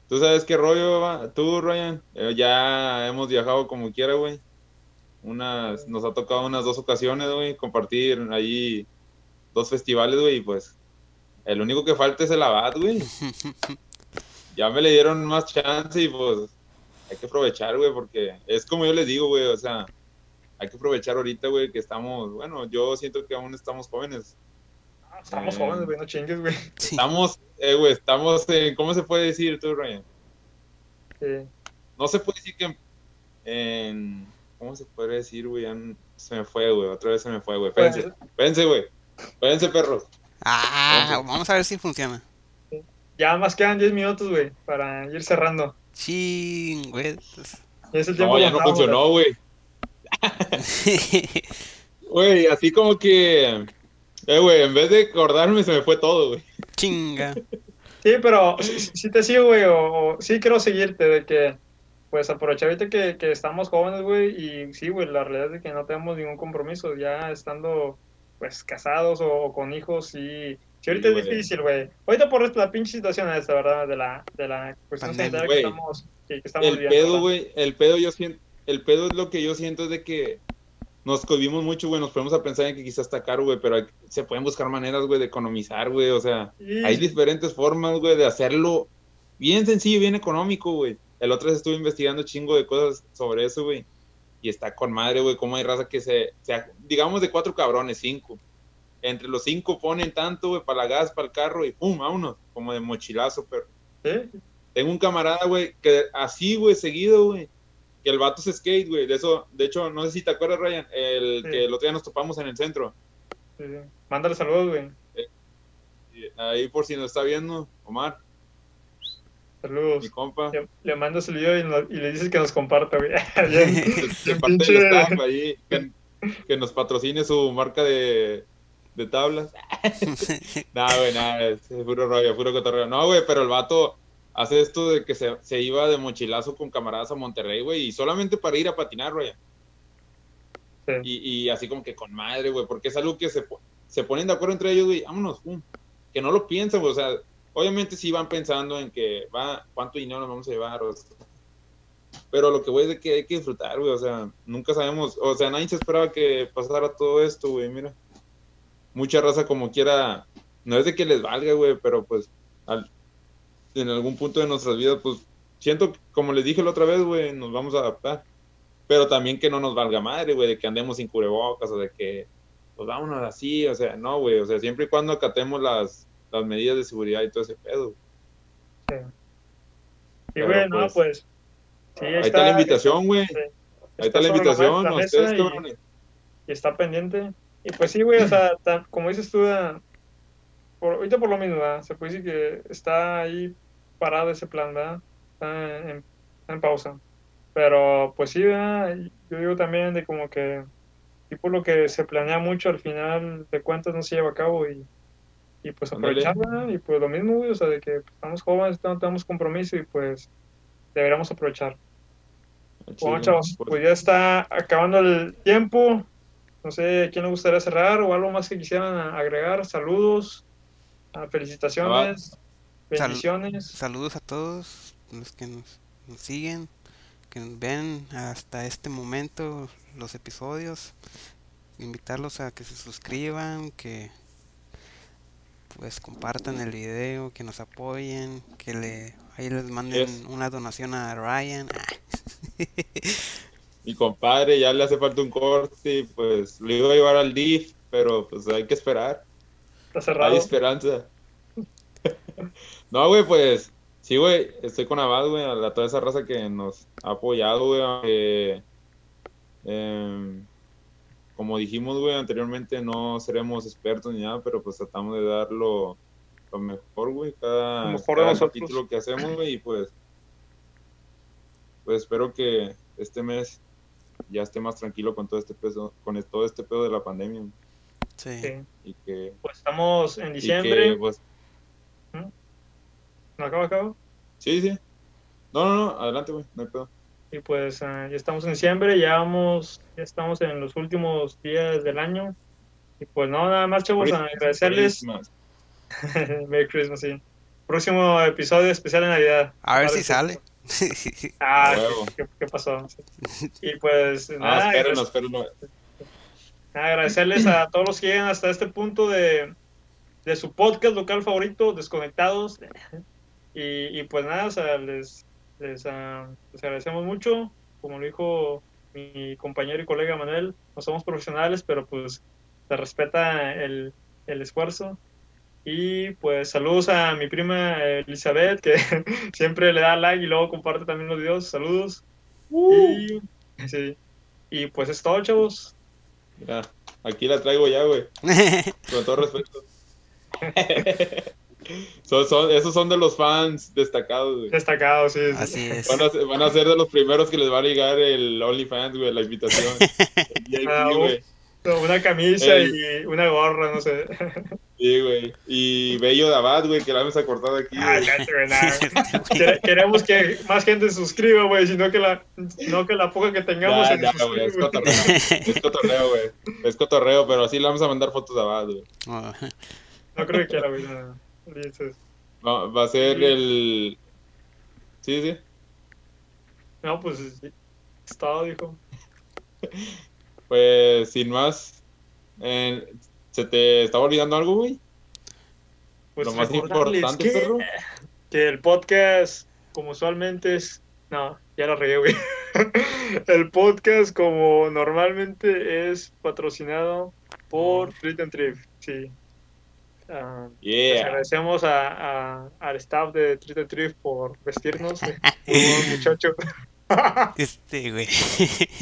Speaker 3: tú sabes qué rollo, tú, Ryan, eh, ya hemos viajado como quiera, güey, unas, nos ha tocado unas dos ocasiones, güey, compartir ahí dos festivales, güey, y pues, el único que falta es el abad, güey. ya me le dieron más chance y pues, hay que aprovechar, güey, porque es como yo les digo, güey, o sea, hay que aprovechar ahorita, güey, que estamos, bueno, yo siento que aún estamos jóvenes.
Speaker 1: Ah, estamos jóvenes, güey, no chingues, güey.
Speaker 3: Estamos, eh, güey, estamos, en, ¿cómo se puede decir tú, Ryan? Sí. No se puede decir que en, ¿cómo se puede decir, güey? Se me fue, güey, otra vez se me fue, güey. Espérense, pues, espérense, güey. Espérense, perros.
Speaker 2: Ah, vamos a ver si funciona.
Speaker 1: Ya más quedan 10 minutos, güey, para ir cerrando.
Speaker 2: Sí, güey.
Speaker 3: No, ya no funcionó, güey. Güey, así como que. Eh, güey, en vez de acordarme se me fue todo, güey.
Speaker 2: Chinga.
Speaker 1: Sí, pero si, te sigo, güey, o, sí quiero seguirte de que, pues aprovechar ahorita que, que estamos jóvenes, güey, y sí, güey, la realidad es que no tenemos ningún compromiso, ya estando, pues, casados o, con hijos, y sí, ahorita es difícil, güey. Ahorita por la pinche situación esta, ¿verdad? De la, de la cuestión sanitaria que estamos, que, estamos
Speaker 3: el Pedo, güey, el pedo yo siento el pedo es lo que yo siento es de que nos cohibimos mucho, güey, nos ponemos a pensar en que quizás está caro, güey, pero se pueden buscar maneras, güey, de economizar, güey, o sea, hay diferentes formas, güey, de hacerlo bien sencillo, bien económico, güey. El otro día estuve investigando chingo de cosas sobre eso, güey, y está con madre, güey, cómo hay raza que se, digamos de cuatro cabrones, cinco. Entre los cinco ponen tanto, güey, para la gas, para el carro, y pum, vámonos, como de mochilazo, pero
Speaker 1: ¿Eh?
Speaker 3: Tengo un camarada, güey, que así, güey, seguido, güey. Que el vato es skate, güey. De eso, de hecho, no sé si te acuerdas, Ryan, el
Speaker 1: Sí.
Speaker 3: que el otro día nos topamos en el centro.
Speaker 1: Sí, sí. Mándale saludos, güey.
Speaker 3: Y Ahí por si nos está viendo, Omar,
Speaker 1: Saludos.
Speaker 3: mi compa.
Speaker 1: Le, le mandas el video y, no- y le dices que nos comparta, güey.
Speaker 3: De, parte
Speaker 1: pinche-
Speaker 3: del staff ahí, que, que nos patrocine su marca de, de tablas. Nada, güey, nada, es puro rollo, puro cotorreo. No, güey, pero el vato hace esto de que se, se iba de mochilazo con camaradas a Monterrey, güey, y solamente para ir a patinar, güey.
Speaker 1: Sí.
Speaker 3: Y, y así como que con madre, güey, porque es algo que se, se ponen de acuerdo entre ellos, güey, vámonos, pum. Que no lo piensan, güey, o sea, obviamente sí van pensando en que va, cuánto dinero nos vamos a llevar, o sea, pero lo que voy es de que hay que disfrutar, güey, o sea, nunca sabemos, o sea, nadie se esperaba que pasara todo esto, güey, mira. Mucha raza como quiera, no es de que les valga, güey, pero pues al- en algún punto de nuestras vidas, pues siento, que, como les dije la otra vez, güey, nos vamos a adaptar. Pero también que no nos valga madre, güey, de que andemos sin cubrebocas o de que, pues vámonos así, o sea, no, güey, o sea, siempre y cuando acatemos las, las medidas de seguridad y todo ese pedo.
Speaker 1: Sí. Y
Speaker 3: Pero,
Speaker 1: güey, no,
Speaker 3: pues,
Speaker 1: pues. Sí,
Speaker 3: Ahí está la invitación, güey.
Speaker 1: sí,
Speaker 3: Ahí está la invitación,
Speaker 1: la mesa
Speaker 3: ustedes,
Speaker 1: y- y está pendiente. Y pues sí, güey, o sea, tan- como dices tú, por, ahorita por lo mismo, ¿verdad? se puede decir que está ahí parado ese plan, ¿verdad? Está en, pausa. Pero pues sí, yo digo también de como que, tipo lo que se planea mucho, al final de cuentas no se lleva a cabo y, y pues
Speaker 3: Ándale.
Speaker 1: aprovechar, ¿verdad? Y pues lo mismo, o sea, de que estamos jóvenes, no tenemos compromiso y pues deberíamos aprovechar. Bueno,
Speaker 3: Chido,
Speaker 1: chavos,
Speaker 3: pues,
Speaker 1: pues ya está acabando el tiempo. No sé quién le gustaría cerrar o algo más que quisieran agregar. Saludos, ah, felicitaciones, bendiciones.
Speaker 2: Saludos a todos los que nos, nos siguen, que nos ven hasta este momento los episodios. Invitarlos a que se suscriban, que pues compartan el video, que nos apoyen, que le ahí les manden
Speaker 3: Yes.
Speaker 2: una donación a Ryan.
Speaker 3: Mi compadre ya le hace falta un corte, pues lo iba a llevar al DIF, pero pues hay que esperar.
Speaker 1: Está
Speaker 3: Hay
Speaker 1: cerrado.
Speaker 3: esperanza. no, güey, pues sí, güey, estoy con Abad, güey, a toda esa raza que nos ha apoyado, güey. aunque, em, como dijimos, güey, anteriormente no seremos expertos ni nada, pero pues tratamos de dar lo, lo mejor, güey, cada,
Speaker 1: Lo mejor de
Speaker 3: cada
Speaker 1: nosotros.
Speaker 3: capítulo que hacemos, güey, y pues, pues espero que este mes ya esté más tranquilo con todo este peso, con todo este pedo de la pandemia
Speaker 2: Sí.
Speaker 1: Sí.
Speaker 3: Y que,
Speaker 1: Pues estamos en diciembre.
Speaker 3: que, pues,
Speaker 1: ¿No acaba, acaba?
Speaker 3: Sí, sí. No, no, no, adelante, güey, no hay pedo.
Speaker 1: Y pues ah, ya estamos en diciembre, ya vamos, ya estamos en los últimos días del año. Y pues no, nada más, chavos, a agradecerles.
Speaker 3: Christmas.
Speaker 1: Merry Christmas, sí. Próximo episodio especial de Navidad.
Speaker 2: A ver si sale.
Speaker 1: Ah. ¿qué, qué pasó? Y pues
Speaker 3: Ah,
Speaker 1: nada,
Speaker 3: espérenos, espérenos.
Speaker 1: Agradecerles a todos los que llegan hasta este punto de, de su podcast local favorito, Desconectados. Y, y pues nada, o sea, les, les, ah, les agradecemos mucho. Como lo dijo mi compañero y colega Manuel, no somos profesionales, pero pues se respeta el, el esfuerzo. Y pues saludos a mi prima Elizabeth, que siempre le da like y luego comparte también los videos. Saludos. Y, sí. y pues es todo, chavos.
Speaker 3: Mira, aquí la traigo ya, güey, con todo respeto. son, son, esos son de los fans destacados, güey.
Speaker 1: Destacado, sí. sí.
Speaker 2: Así es.
Speaker 3: Van a, ser- van a ser de los primeros que les va a llegar el OnlyFans, güey, la invitación. VIP,
Speaker 1: Ah, Una camisa
Speaker 3: Ey.
Speaker 1: y una gorra, no sé.
Speaker 3: Sí, güey. Y Bello de Abad, güey, que la vamos a cortar aquí.
Speaker 1: Ah. Quere- Queremos que más gente se suscriba, güey, sino que la, no que la poca que tengamos
Speaker 3: Ya, ya,
Speaker 1: suscriba,
Speaker 3: güey, es cotorreo. Es cotorreo, güey. Es cotorreo, pero así le vamos a mandar fotos de Abad, güey.
Speaker 2: Oh,
Speaker 1: No creo que quiera, güey. nada. Dices,
Speaker 3: Va, a ser
Speaker 1: Sí.
Speaker 3: el... Sí, sí.
Speaker 1: No, pues sí. Es todo, dijo.
Speaker 3: Pues, sin más, eh, ¿se te estaba olvidando algo, güey?
Speaker 1: Pues
Speaker 3: Lo más importante,
Speaker 1: que,
Speaker 3: perro.
Speaker 1: que el podcast, como usualmente es. No, ya la regué, güey. el podcast, como normalmente, es patrocinado por Street and Trip. Sí. Ah, les agradecemos a, a- al staff de Treat the Trip por vestirnos. eh, como muchacho.
Speaker 2: Este, güey.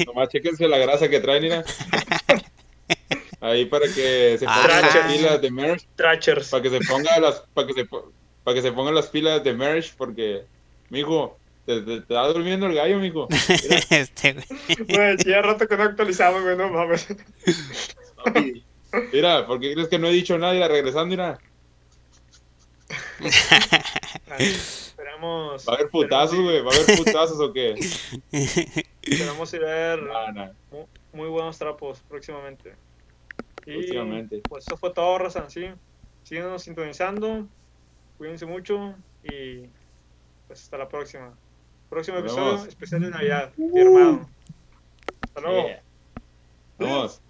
Speaker 3: Nomás chéquense la grasa que traen, mira. Ahí para que se pongan las pilas de merch,
Speaker 1: Trachers.
Speaker 3: para que se pongan las, para que se, para que se pongan las pilas de merch, porque, mijo, te, te, te está durmiendo el gallo, mijo.
Speaker 2: Este, güey.
Speaker 1: Güey, ya rato que no actualizamos, güey, no mames.
Speaker 3: Mira, ¿por qué crees que no he dicho nada? Mira, regresando, mira,
Speaker 1: Esperamos.
Speaker 3: va a haber putazos, güey, va a haber putazos o qué.
Speaker 1: Esperamos ver
Speaker 3: No, no,
Speaker 1: mu- muy buenos trapos próximamente. Y
Speaker 3: Próximamente.
Speaker 1: pues eso fue todo, Raza. ¿sí? Síguenos sintonizando. Cuídense mucho. Y pues hasta la próxima. Próximo
Speaker 3: Nos
Speaker 1: episodio
Speaker 3: vemos.
Speaker 1: especial de Navidad. Mi hermano. Hasta luego.
Speaker 3: Yeah. Vamos.